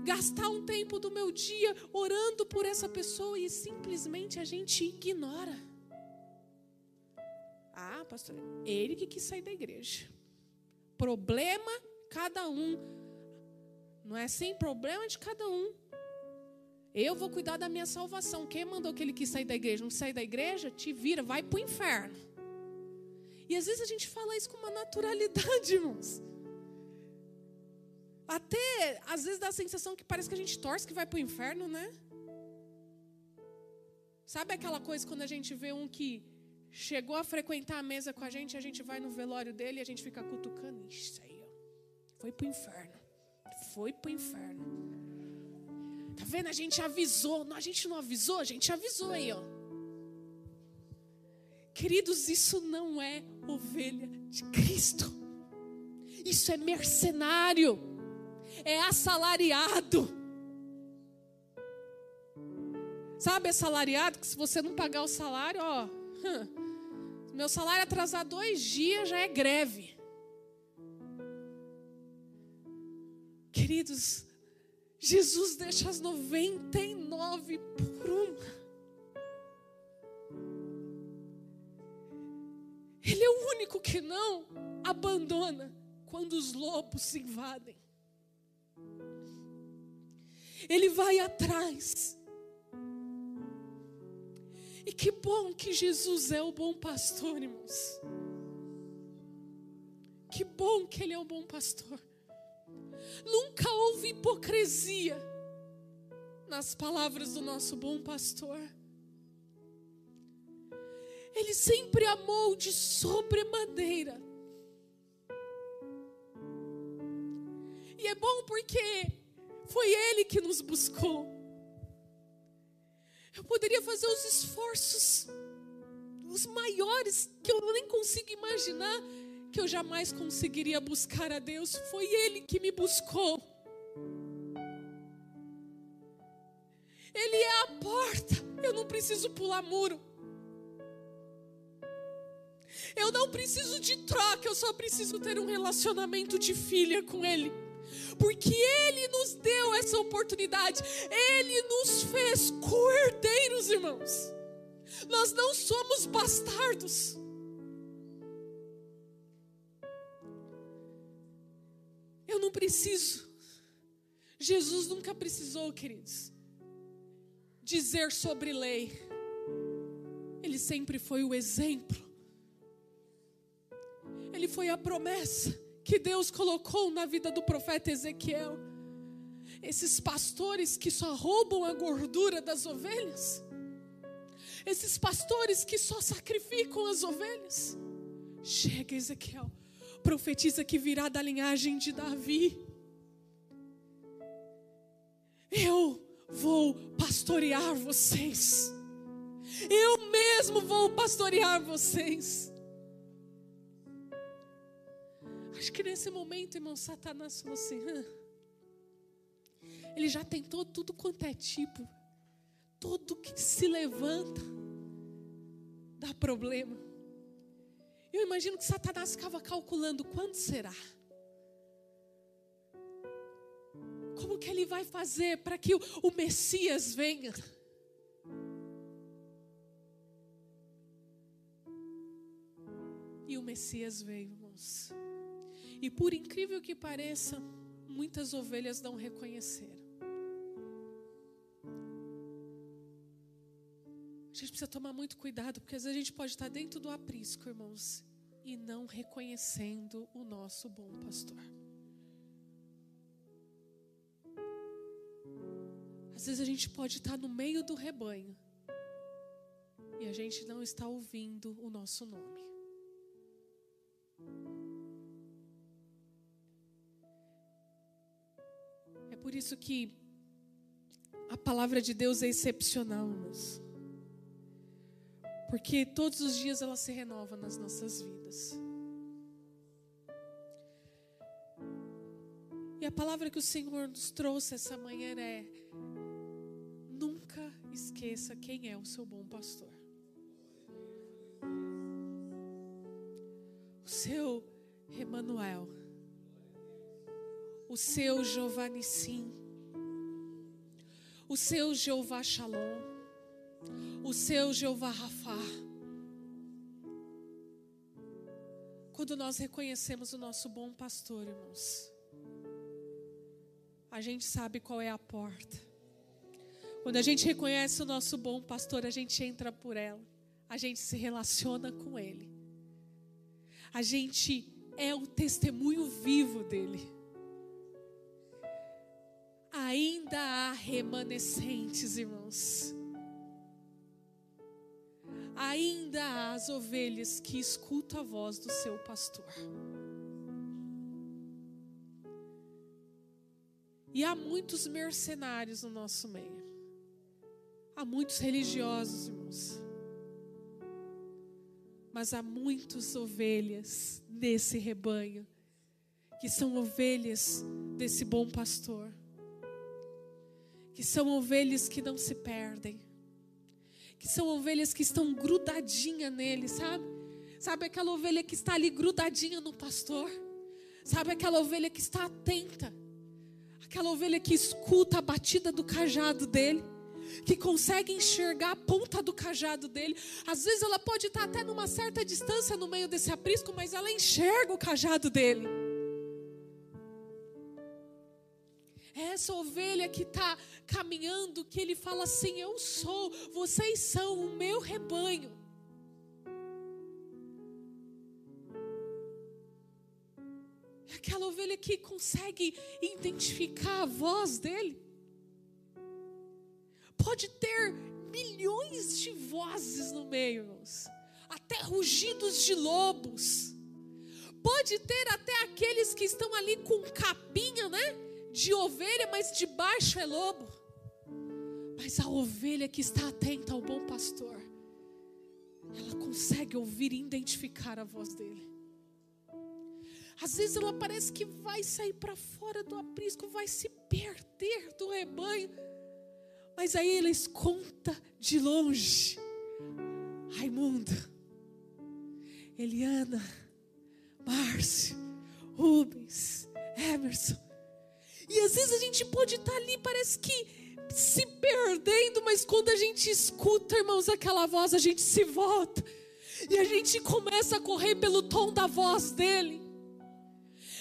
gastar um tempo do meu dia orando por essa pessoa e simplesmente a gente ignora. Ah, pastor, ele que quis sair da igreja. Problema cada um. Não é assim? Problema de cada um. Eu vou cuidar da minha salvação. Quem mandou que ele quis sair da igreja? Não sair da igreja? Te vira, vai para o inferno. E às vezes a gente fala isso com uma naturalidade, irmãos. Até às vezes dá a sensação que parece que a gente torce que vai para o inferno, né? Sabe aquela coisa quando a gente vê um que chegou a frequentar a mesa com a gente, a gente vai no velório dele e a gente fica cutucando. Isso aí, ó. Foi para o inferno. Foi para o inferno. Tá vendo? A gente avisou. A gente não avisou, a gente avisou aí, ó. Queridos, isso não é ovelha de Cristo. Isso é mercenário. É assalariado. Sabe assalariado que se você não pagar o salário, ó, meu salário atrasar dois dias já é greve. Queridos, Jesus deixa as 99 por uma. Ele é o único que não abandona quando os lobos se invadem. Ele vai atrás. E que bom que Jesus é o bom pastor, irmãos. Que bom que Ele é o bom pastor. Nunca houve hipocrisia nas palavras do nosso bom pastor. Ele sempre amou de sobremaneira. E é bom porque foi Ele que nos buscou. Eu poderia fazer os esforços, os maiores, que eu nem consigo imaginar, que eu jamais conseguiria buscar a Deus. Foi Ele que me buscou. Ele é a porta, eu não preciso pular muro. Eu não preciso de troca, eu só preciso ter um relacionamento de filha com Ele. Porque Ele nos deu essa oportunidade, Ele nos fez co-herdeiros, irmãos. Nós não somos bastardos. Eu não preciso. Jesus nunca precisou, queridos, dizer sobre lei. Ele sempre foi o exemplo ele foi a promessa que Deus colocou na vida do profeta Ezequiel. Esses pastores que só roubam a gordura das ovelhas, esses pastores que só sacrificam as ovelhas, Chega, Ezequiel. Profetiza que virá da linhagem de Davi. Eu vou pastorear vocês. Eu mesmo vou pastorear vocês. Acho que nesse momento, irmão, Satanás falou assim: ele já tentou tudo quanto é tipo, tudo que se levanta dá problema. Eu imagino que Satanás ficava calculando quando será. Como que ele vai fazer para que o, o Messias venha? E o Messias veio, irmãos. E por incrível que pareça, muitas ovelhas não reconheceram. A gente precisa tomar muito cuidado, porque às vezes a gente pode estar dentro do aprisco, irmãos, e não reconhecendo o nosso bom pastor. Às vezes a gente pode estar no meio do rebanho e a gente não está ouvindo o nosso nome. Por isso que a palavra de Deus é excepcional, irmãos. Porque todos os dias ela se renova nas nossas vidas. E a palavra que o Senhor nos trouxe essa manhã é: esqueça quem é o seu bom pastor. O seu Emanuel. O seu Jeová Nissim. O seu Jeová Shalom. O seu Jeová Rafá. Quando nós reconhecemos o nosso bom pastor, irmãos, a gente sabe qual é a porta quando a gente reconhece o nosso bom pastor, a gente entra por ela, a gente se relaciona com ele, a gente é o testemunho vivo dele. Ainda há remanescentes, irmãos. Ainda há as ovelhas que escutam a voz do seu pastor. E há muitos mercenários no nosso meio. Há muitos religiosos, irmãos. Mas há muitas ovelhas nesse rebanho, que são ovelhas desse bom pastor, que são ovelhas que não se perdem, que são ovelhas que estão grudadinha nele, sabe? Sabe aquela ovelha que está ali grudadinha no pastor? Sabe aquela ovelha que está atenta? Aquela ovelha que escuta a batida do cajado dele? que consegue enxergar a ponta do cajado dele. Às vezes ela pode estar até numa certa distância no meio desse aprisco, mas ela enxerga o cajado dele. É essa ovelha que está caminhando, que ele fala assim: Eu sou, vocês são o meu rebanho. É aquela ovelha que consegue identificar a voz dele. Pode ter milhões de vozes no meio, irmãos. Até rugidos de lobos. Pode ter até aqueles que estão ali com capinha, né? De ovelha, mas debaixo é lobo. Mas a ovelha que está atenta ao bom pastor, ela consegue ouvir e identificar a voz dele. Às vezes ela parece que vai sair para fora do aprisco, vai se perder do rebanho. Mas aí eles conta de longe. Raimundo, Eliana, Márcio, Rubens, Emerson. E às vezes a gente pode estar ali, parece que se perdendo, mas quando a gente escuta, irmãos, aquela voz, a gente se volta. E a gente começa a correr pelo tom da voz dele.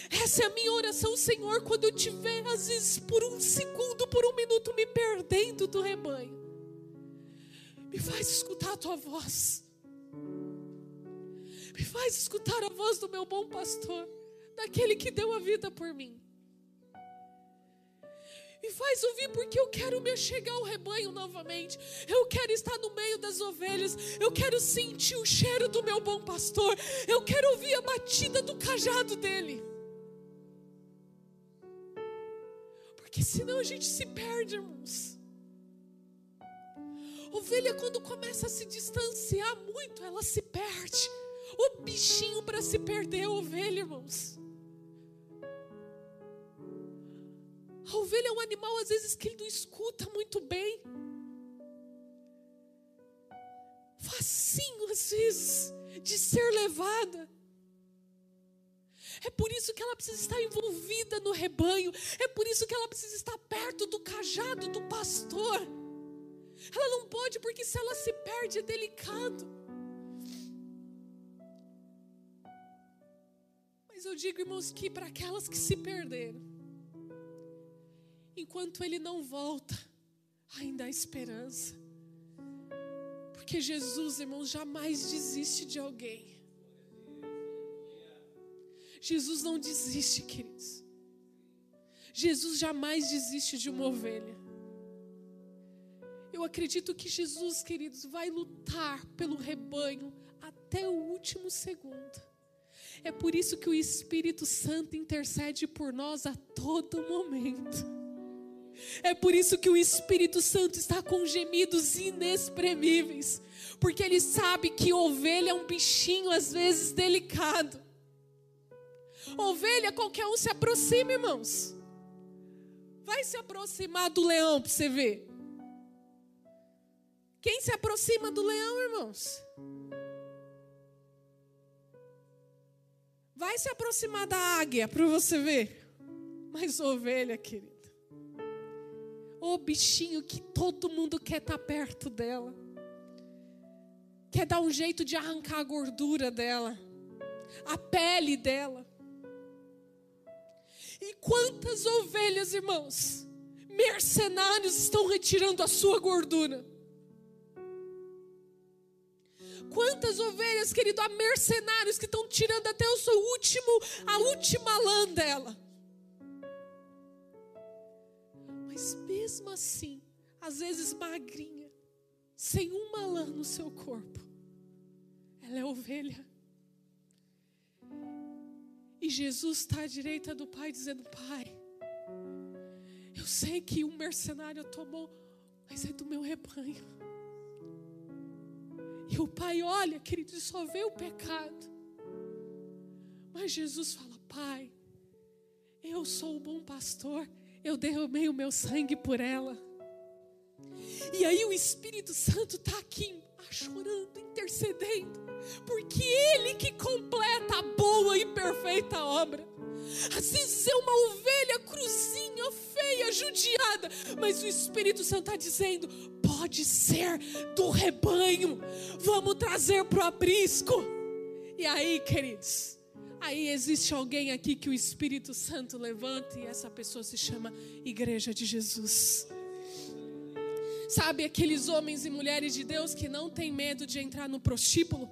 Essa é a minha oração, Senhor, quando eu tiver, às vezes, por um segundo, por um minuto, me perdendo do rebanho. Me faz escutar a tua voz. Me faz escutar a voz do meu bom pastor, daquele que deu a vida por mim. Me faz ouvir porque eu quero me achegar ao rebanho novamente. Eu quero estar no meio das ovelhas. Eu quero sentir o cheiro do meu bom pastor. Eu quero ouvir a batida do cajado dele. Porque senão a gente se perde, irmãos. Ovelha, quando começa a se distanciar muito, ela se perde. O bichinho para se perder é a ovelha, irmãos. A ovelha é um animal, às vezes, que ele não escuta muito bem. Facinho, às vezes, de ser levada. É por isso que ela precisa estar envolvida no rebanho. É por isso que ela precisa estar perto do cajado do pastor. Ela não pode, porque se ela se perde, é delicado. Mas eu digo, irmãos, que para aquelas que se perderam, enquanto Ele não volta, ainda há esperança. Porque Jesus, irmãos, jamais desiste de alguém. Jesus não desiste, queridos. Jesus jamais desiste de uma ovelha. Eu acredito que Jesus, queridos, vai lutar pelo rebanho até o último segundo. É por isso que o Espírito Santo intercede por nós a todo momento. É por isso que o Espírito Santo está com gemidos inexprimíveis, porque ele sabe que ovelha é um bichinho às vezes delicado. Ovelha, qualquer um se aproxima, irmãos. Vai se aproximar do leão para você ver. Quem se aproxima do leão, irmãos? Vai se aproximar da águia para você ver. Mas ovelha, querido. O bichinho que todo mundo quer estar tá perto dela. Quer dar um jeito de arrancar a gordura dela, a pele dela. E quantas ovelhas, irmãos, mercenários estão retirando a sua gordura? Quantas ovelhas, querido, há mercenários que estão tirando até o seu último, a última lã dela. Mesmo assim, às vezes magrinha, sem uma lã no seu corpo, ela é ovelha. E Jesus está à direita do Pai, dizendo: Pai, eu sei que um mercenário tomou, mas é do meu rebanho. E o Pai olha, querido, e só vê o pecado. Mas Jesus fala: Pai, eu sou o bom pastor eu derramei o meu sangue por ela. E aí o Espírito Santo está aqui chorando, intercedendo, porque Ele que completa a boa e perfeita obra. Às vezes é uma ovelha cruzinha, feia, judiada, mas o Espírito Santo está dizendo: pode ser do rebanho, vamos trazer para o aprisco. E aí, queridos, Aí existe alguém aqui que o Espírito Santo levanta e essa pessoa se chama Igreja de Jesus. Sabe aqueles homens e mulheres de Deus que não têm medo de entrar no prostíbulo?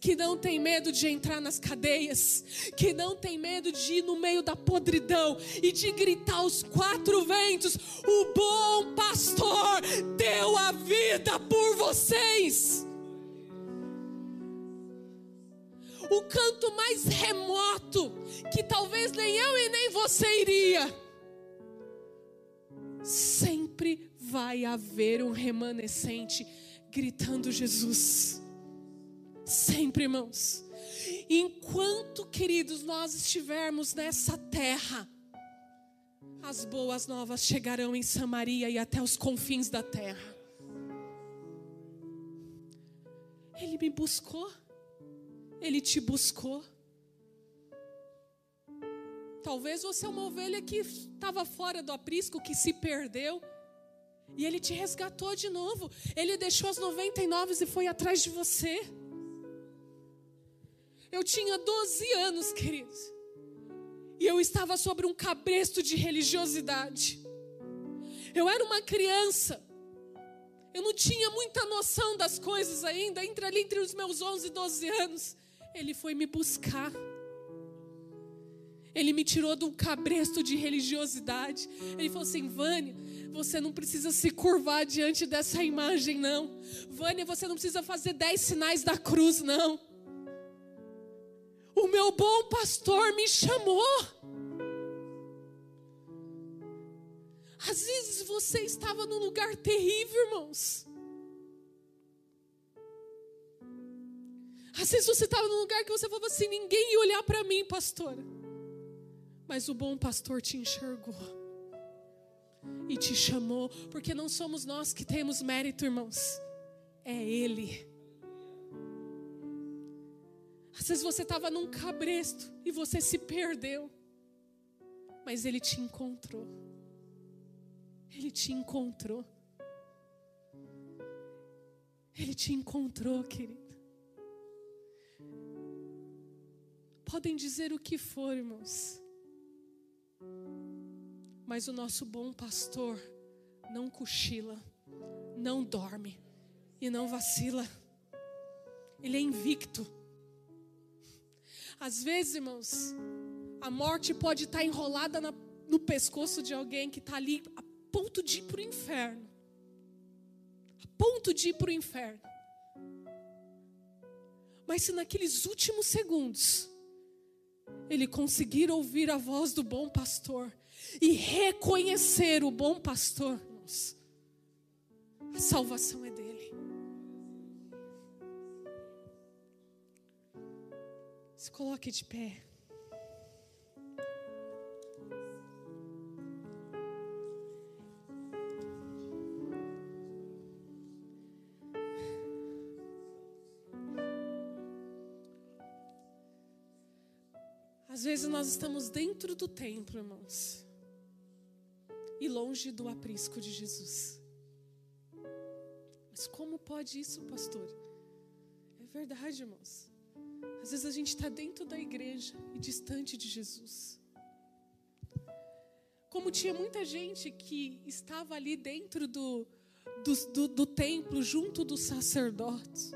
que não tem medo de entrar nas cadeias, que não tem medo de ir no meio da podridão e de gritar aos quatro ventos: O bom pastor deu a vida por vocês. O canto mais remoto, que talvez nem eu e nem você iria, sempre vai haver um remanescente gritando Jesus. Sempre, irmãos. Enquanto, queridos, nós estivermos nessa terra, as boas novas chegarão em Samaria e até os confins da terra. Ele me buscou. Ele te buscou. Talvez você é uma ovelha que estava fora do aprisco, que se perdeu. E ele te resgatou de novo. Ele deixou as 99 e foi atrás de você. Eu tinha 12 anos, queridos. E eu estava sobre um cabresto de religiosidade. Eu era uma criança eu não tinha muita noção das coisas ainda, entre ali entre os meus 11 e 12 anos. Ele foi me buscar. Ele me tirou de um cabresto de religiosidade. Ele falou assim: Vânia, você não precisa se curvar diante dessa imagem, não. Vânia, você não precisa fazer dez sinais da cruz, não. O meu bom pastor me chamou. Às vezes você estava num lugar terrível, irmãos. Às vezes você estava num lugar que você falava assim: ninguém ia olhar para mim, pastora. Mas o bom pastor te enxergou e te chamou, porque não somos nós que temos mérito, irmãos, é Ele. Às vezes você estava num cabresto e você se perdeu, mas Ele te encontrou. Ele te encontrou. Ele te encontrou, querido. Podem dizer o que for, irmãos. Mas o nosso bom pastor não cochila, não dorme e não vacila. Ele é invicto. Às vezes, irmãos, a morte pode estar enrolada na, no pescoço de alguém que está ali a ponto de ir para o inferno. A ponto de ir para o inferno. Mas se naqueles últimos segundos ele conseguir ouvir a voz do bom pastor e reconhecer o bom pastor, a salvação é dele. Se coloque de pé. Vezes nós estamos dentro do templo, irmãos e longe do aprisco de Jesus. Mas como pode isso, pastor? É verdade, irmãos. Às vezes a gente está dentro da igreja e distante de Jesus. Como tinha muita gente que estava ali dentro do, do, do, do templo, junto dos sacerdotes,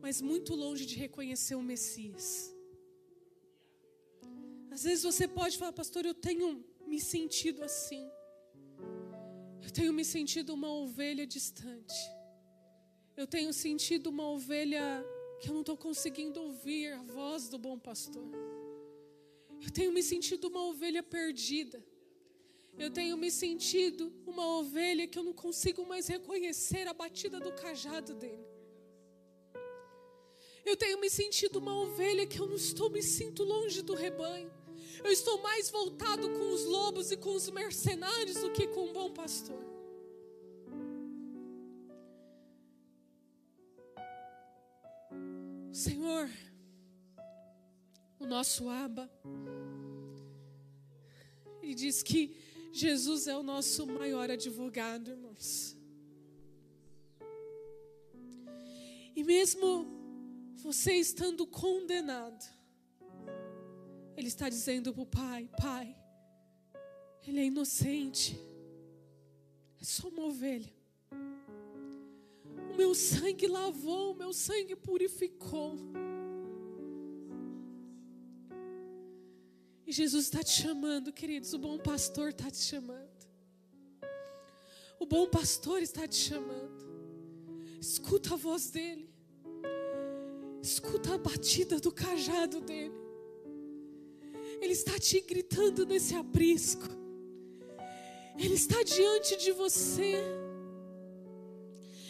mas muito longe de reconhecer o Messias. Às vezes você pode falar, pastor, eu tenho me sentido assim. Eu tenho me sentido uma ovelha distante. Eu tenho sentido uma ovelha que eu não estou conseguindo ouvir a voz do bom pastor. Eu tenho me sentido uma ovelha perdida. Eu tenho me sentido uma ovelha que eu não consigo mais reconhecer a batida do cajado dele. Eu tenho me sentido uma ovelha que eu não estou me sinto longe do rebanho. Eu estou mais voltado com os lobos e com os mercenários do que com o bom pastor. Senhor, o nosso Aba, ele diz que Jesus é o nosso maior advogado, irmãos. E mesmo você estando condenado, ele está dizendo para o pai: Pai, ele é inocente, é só uma ovelha. O meu sangue lavou, o meu sangue purificou. E Jesus está te chamando, queridos. O bom pastor está te chamando. O bom pastor está te chamando. Escuta a voz dele. Escuta a batida do cajado dele. Ele está te gritando nesse aprisco. Ele está diante de você.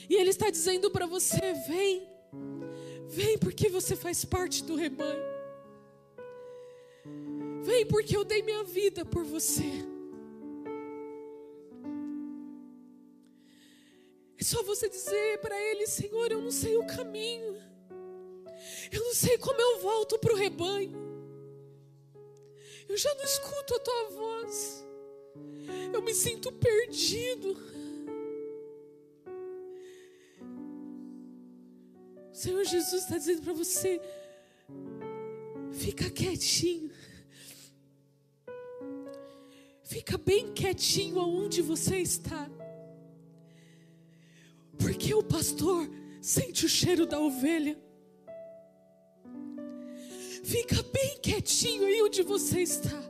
E Ele está dizendo para você: vem, vem porque você faz parte do rebanho. Vem porque eu dei minha vida por você. É só você dizer para Ele: Senhor, eu não sei o caminho. Eu não sei como eu volto para o rebanho. Eu já não escuto a tua voz. Eu me sinto perdido. O Senhor Jesus está dizendo para você: fica quietinho. Fica bem quietinho aonde você está. Porque o pastor sente o cheiro da ovelha. Fica bem quietinho aí onde você está.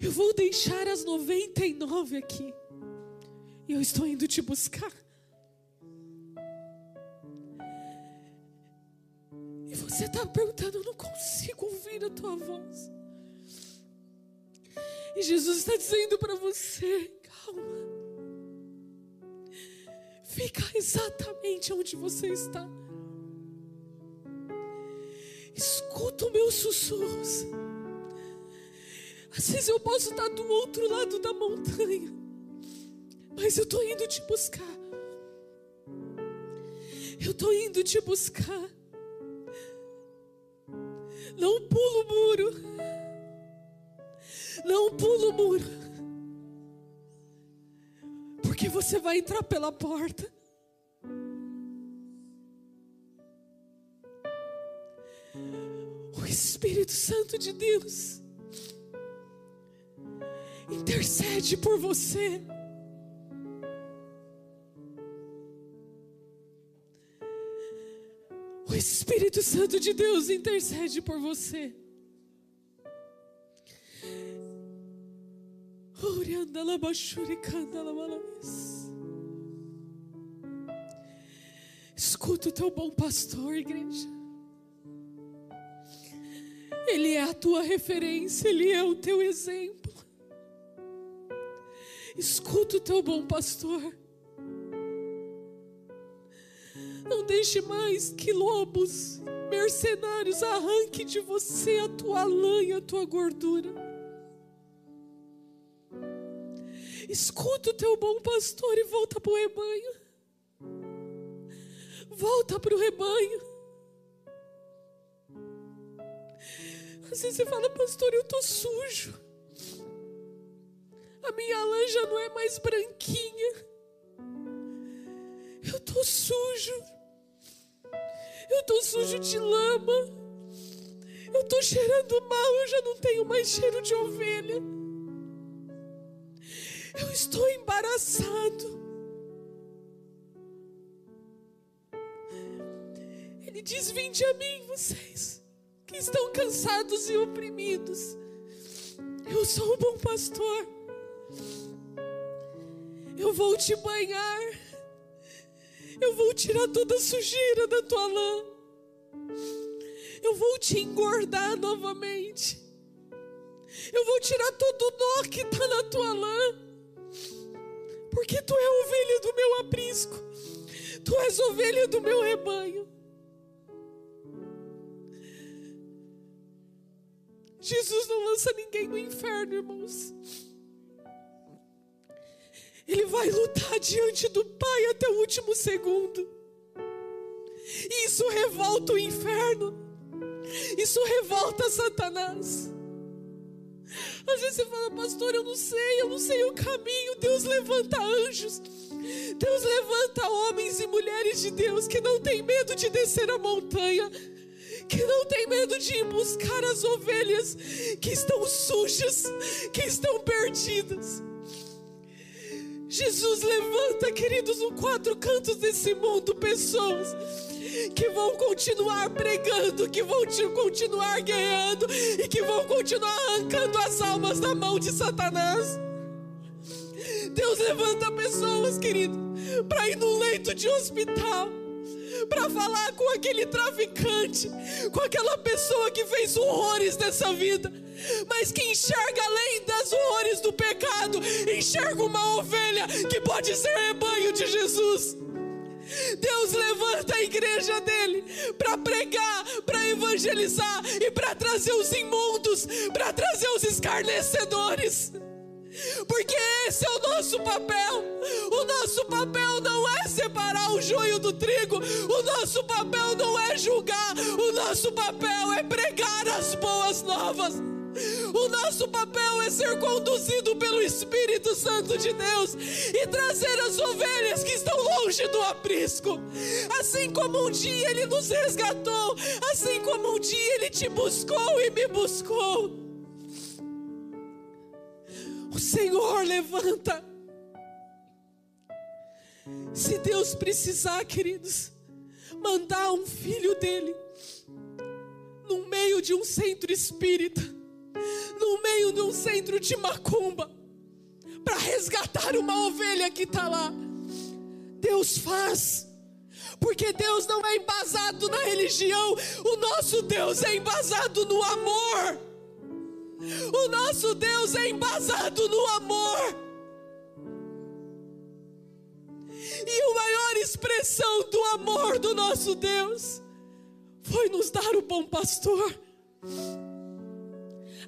Eu vou deixar as 99 aqui. E eu estou indo te buscar. E você está perguntando, eu não consigo ouvir a tua voz. E Jesus está dizendo para você: calma. Fica exatamente onde você está. Escuta os meus sussurros. Às vezes eu posso estar do outro lado da montanha, mas eu estou indo te buscar. Eu estou indo te buscar. Não pula o muro. Não pula o muro. Porque você vai entrar pela porta. O Espírito Santo de Deus intercede por você. O Espírito Santo de Deus intercede por você. Escuta o teu bom pastor, igreja. Ele é a tua referência, ele é o teu exemplo. Escuta o teu bom pastor. Não deixe mais que lobos, mercenários arranquem de você a tua lã e a tua gordura. Escuta o teu bom pastor e volta para o rebanho. Volta para o rebanho. Às vezes você fala, pastor, eu estou sujo. A minha lã já não é mais branquinha. Eu estou sujo. Eu estou sujo de lama. Eu estou cheirando mal. Eu já não tenho mais cheiro de ovelha. Eu estou embaraçado. Ele diz: Vinde a mim, vocês que estão cansados e oprimidos. Eu sou o bom pastor. Eu vou te banhar. Eu vou tirar toda a sujeira da tua lã. Eu vou te engordar novamente. Eu vou tirar todo o nó que está na tua lã. Porque tu é ovelha do meu aprisco. Tu és ovelha do meu rebanho. Jesus não lança ninguém no inferno, irmãos. Ele vai lutar diante do Pai até o último segundo. Isso revolta o inferno. Isso revolta Satanás. Às vezes você fala, pastor, eu não sei, eu não sei o caminho. Deus levanta anjos. Deus levanta homens e mulheres de Deus que não tem medo de descer a montanha, que não tem medo de ir buscar as ovelhas que estão sujas, que estão perdidas. Jesus levanta, queridos, no quatro cantos desse mundo, pessoas que vão continuar pregando, que vão continuar guerreando e que vão continuar arrancando as almas da mão de Satanás. Deus levanta pessoas, querido, para ir no leito de hospital, para falar com aquele traficante, com aquela pessoa que fez horrores nessa vida mas que enxerga além das horrores do pecado, enxerga uma ovelha que pode ser rebanho de Jesus. Deus levanta a igreja dele para pregar, para evangelizar e para trazer os imundos, para trazer os escarnecedores. Porque esse é o nosso papel. O nosso papel não é separar o joio do trigo. O nosso papel não é julgar. O nosso papel é pregar as boas novas. O nosso papel é ser conduzido pelo Espírito Santo de Deus e trazer as ovelhas que estão longe do aprisco. Assim como um dia Ele nos resgatou, assim como um dia Ele te buscou e me buscou. O Senhor levanta. Se Deus precisar, queridos, mandar um filho dele no meio de um centro espírita, no meio de um centro de macumba, para resgatar uma ovelha que está lá. Deus faz, porque Deus não é embasado na religião, o nosso Deus é embasado no amor. O nosso Deus é embasado no amor. E a maior expressão do amor do nosso Deus foi nos dar o bom pastor,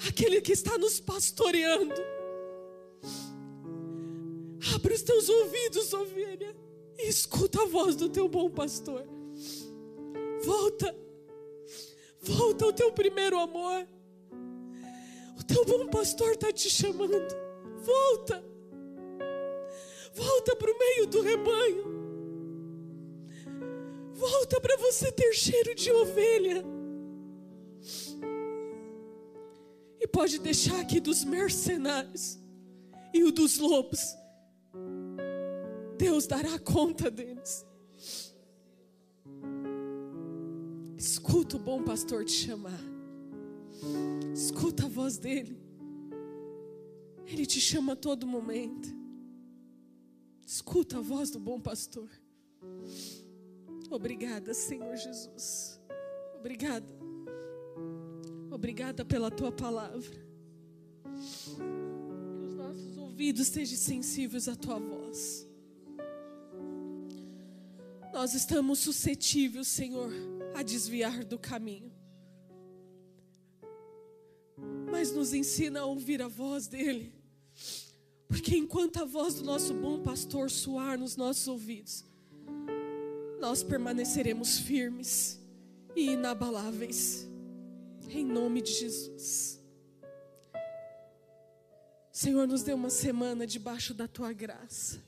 aquele que está nos pastoreando. Abre os teus ouvidos, ovelha, e escuta a voz do teu bom pastor. Volta, volta ao teu primeiro amor. O teu bom pastor está te chamando. Volta. Volta para o meio do rebanho. Volta para você ter cheiro de ovelha. E pode deixar aqui dos mercenários e o dos lobos. Deus dará conta deles. Escuta o bom pastor te chamar. Escuta a voz dele. Ele te chama a todo momento. Escuta a voz do bom pastor. Obrigada, Senhor Jesus. Obrigada. Obrigada pela tua palavra. Que os nossos ouvidos estejam sensíveis à tua voz. Nós estamos suscetíveis, Senhor, a desviar do caminho. Mas nos ensina a ouvir a voz dEle porque enquanto a voz do nosso bom pastor soar nos nossos ouvidos, nós permaneceremos firmes e inabaláveis. Em nome de Jesus. Senhor, nos dê uma semana debaixo da tua graça.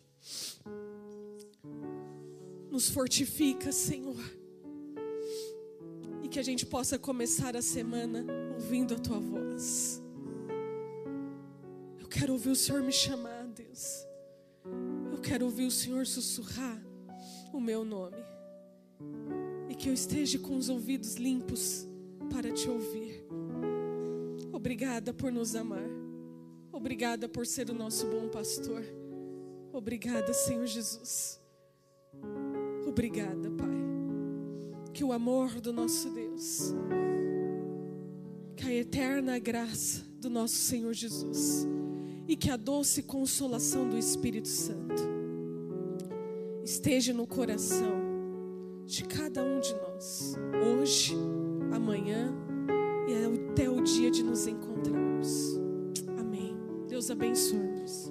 Nos fortifica, Senhor. E que a gente possa começar a semana ouvindo a tua voz quero ouvir o Senhor me chamar, Deus. Eu quero ouvir o Senhor sussurrar o meu nome. E que eu esteja com os ouvidos limpos para te ouvir. Obrigada por nos amar. Obrigada por ser o nosso bom pastor. Obrigada, Senhor Jesus. Obrigada, Pai. Que o amor do nosso Deus, a eterna graça do nosso Senhor Jesus e que a doce consolação do Espírito Santo esteja no coração de cada um de nós, hoje, amanhã e até o dia de nos encontrarmos. Amém. Deus abençoe-nos.